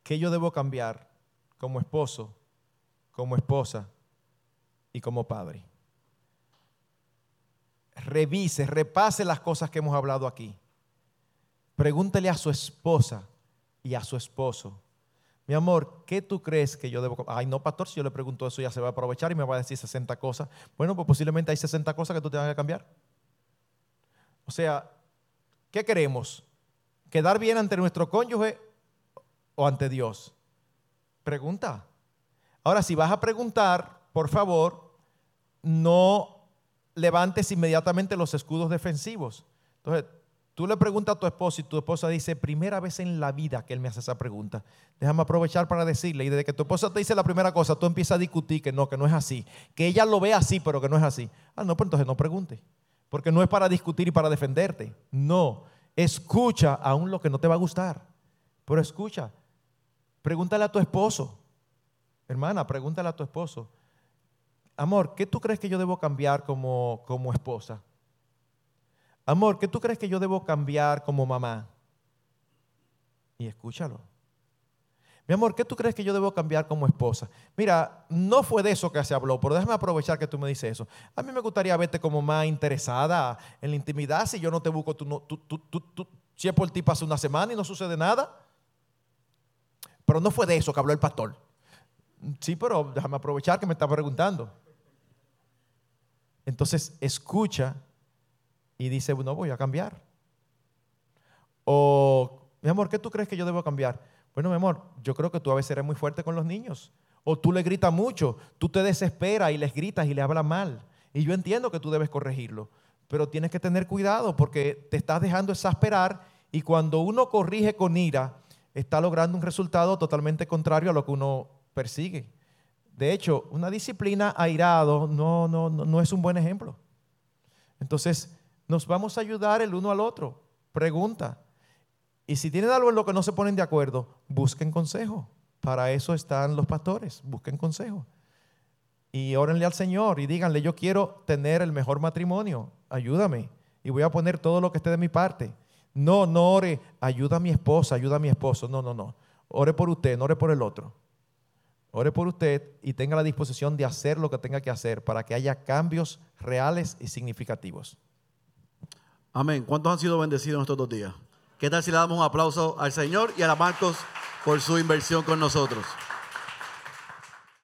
que yo debo cambiar como esposo, como esposa y como padre. Revise, repase las cosas que hemos hablado aquí. Pregúntele a su esposa y a su esposo. Mi amor, ¿qué tú crees que yo debo? Ay, no, pastor, si yo le pregunto eso ya se va a aprovechar y me va a decir 60 cosas. Bueno, pues posiblemente hay 60 cosas que tú te vas a cambiar. O sea, ¿qué queremos? ¿Quedar bien ante nuestro cónyuge o ante Dios? Pregunta. Ahora, si vas a preguntar, por favor, no levantes inmediatamente los escudos defensivos. Entonces, tú le preguntas a tu esposa y tu esposa dice, primera vez en la vida que él me hace esa pregunta. Déjame aprovechar para decirle, y desde que tu esposa te dice la primera cosa, tú empiezas a discutir que no, que no es así, que ella lo ve así, pero que no es así. Ah, no, pues entonces no pregunte. Porque no es para discutir y para defenderte. No. Escucha aún lo que no te va a gustar. Pero escucha. Pregúntale a tu esposo. Hermana, pregúntale a tu esposo. Amor, ¿qué tú crees que yo debo cambiar como, como esposa? Amor, ¿qué tú crees que yo debo cambiar como mamá? Y escúchalo. Mi amor, ¿qué tú crees que yo debo cambiar como esposa? Mira, no fue de eso que se habló, pero déjame aprovechar que tú me dices eso. A mí me gustaría verte como más interesada en la intimidad. Si yo no te busco, tú, no, tú, tú, Si es por ti pasa una semana y no sucede nada. Pero no fue de eso que habló el pastor. Sí, pero déjame aprovechar que me está preguntando. Entonces escucha y dice, no voy a cambiar. O, mi amor, ¿qué tú crees que yo debo cambiar? Bueno, mi amor, yo creo que tú a veces eres muy fuerte con los niños. O tú le gritas mucho, tú te desesperas y les gritas y le hablas mal. Y yo entiendo que tú debes corregirlo, pero tienes que tener cuidado porque te estás dejando exasperar y cuando uno corrige con ira, está logrando un resultado totalmente contrario a lo que uno persigue. De hecho, una disciplina airado no, no, no es un buen ejemplo. Entonces, nos vamos a ayudar el uno al otro. Pregunta. Y si tienen algo en lo que no se ponen de acuerdo, busquen consejo. Para eso están los pastores, busquen consejo. Y órenle al Señor y díganle, yo quiero tener el mejor matrimonio, ayúdame. Y voy a poner todo lo que esté de mi parte. No, no ore, ayuda a mi esposa, ayuda a mi esposo. No, no, no. Ore por usted, no ore por el otro. Ore por usted y tenga la disposición de hacer lo que tenga que hacer para que haya cambios reales y significativos. Amén. ¿Cuántos han sido bendecidos en estos dos días? ¿Qué tal si le damos un aplauso al Señor y a la Marcos por su inversión con nosotros?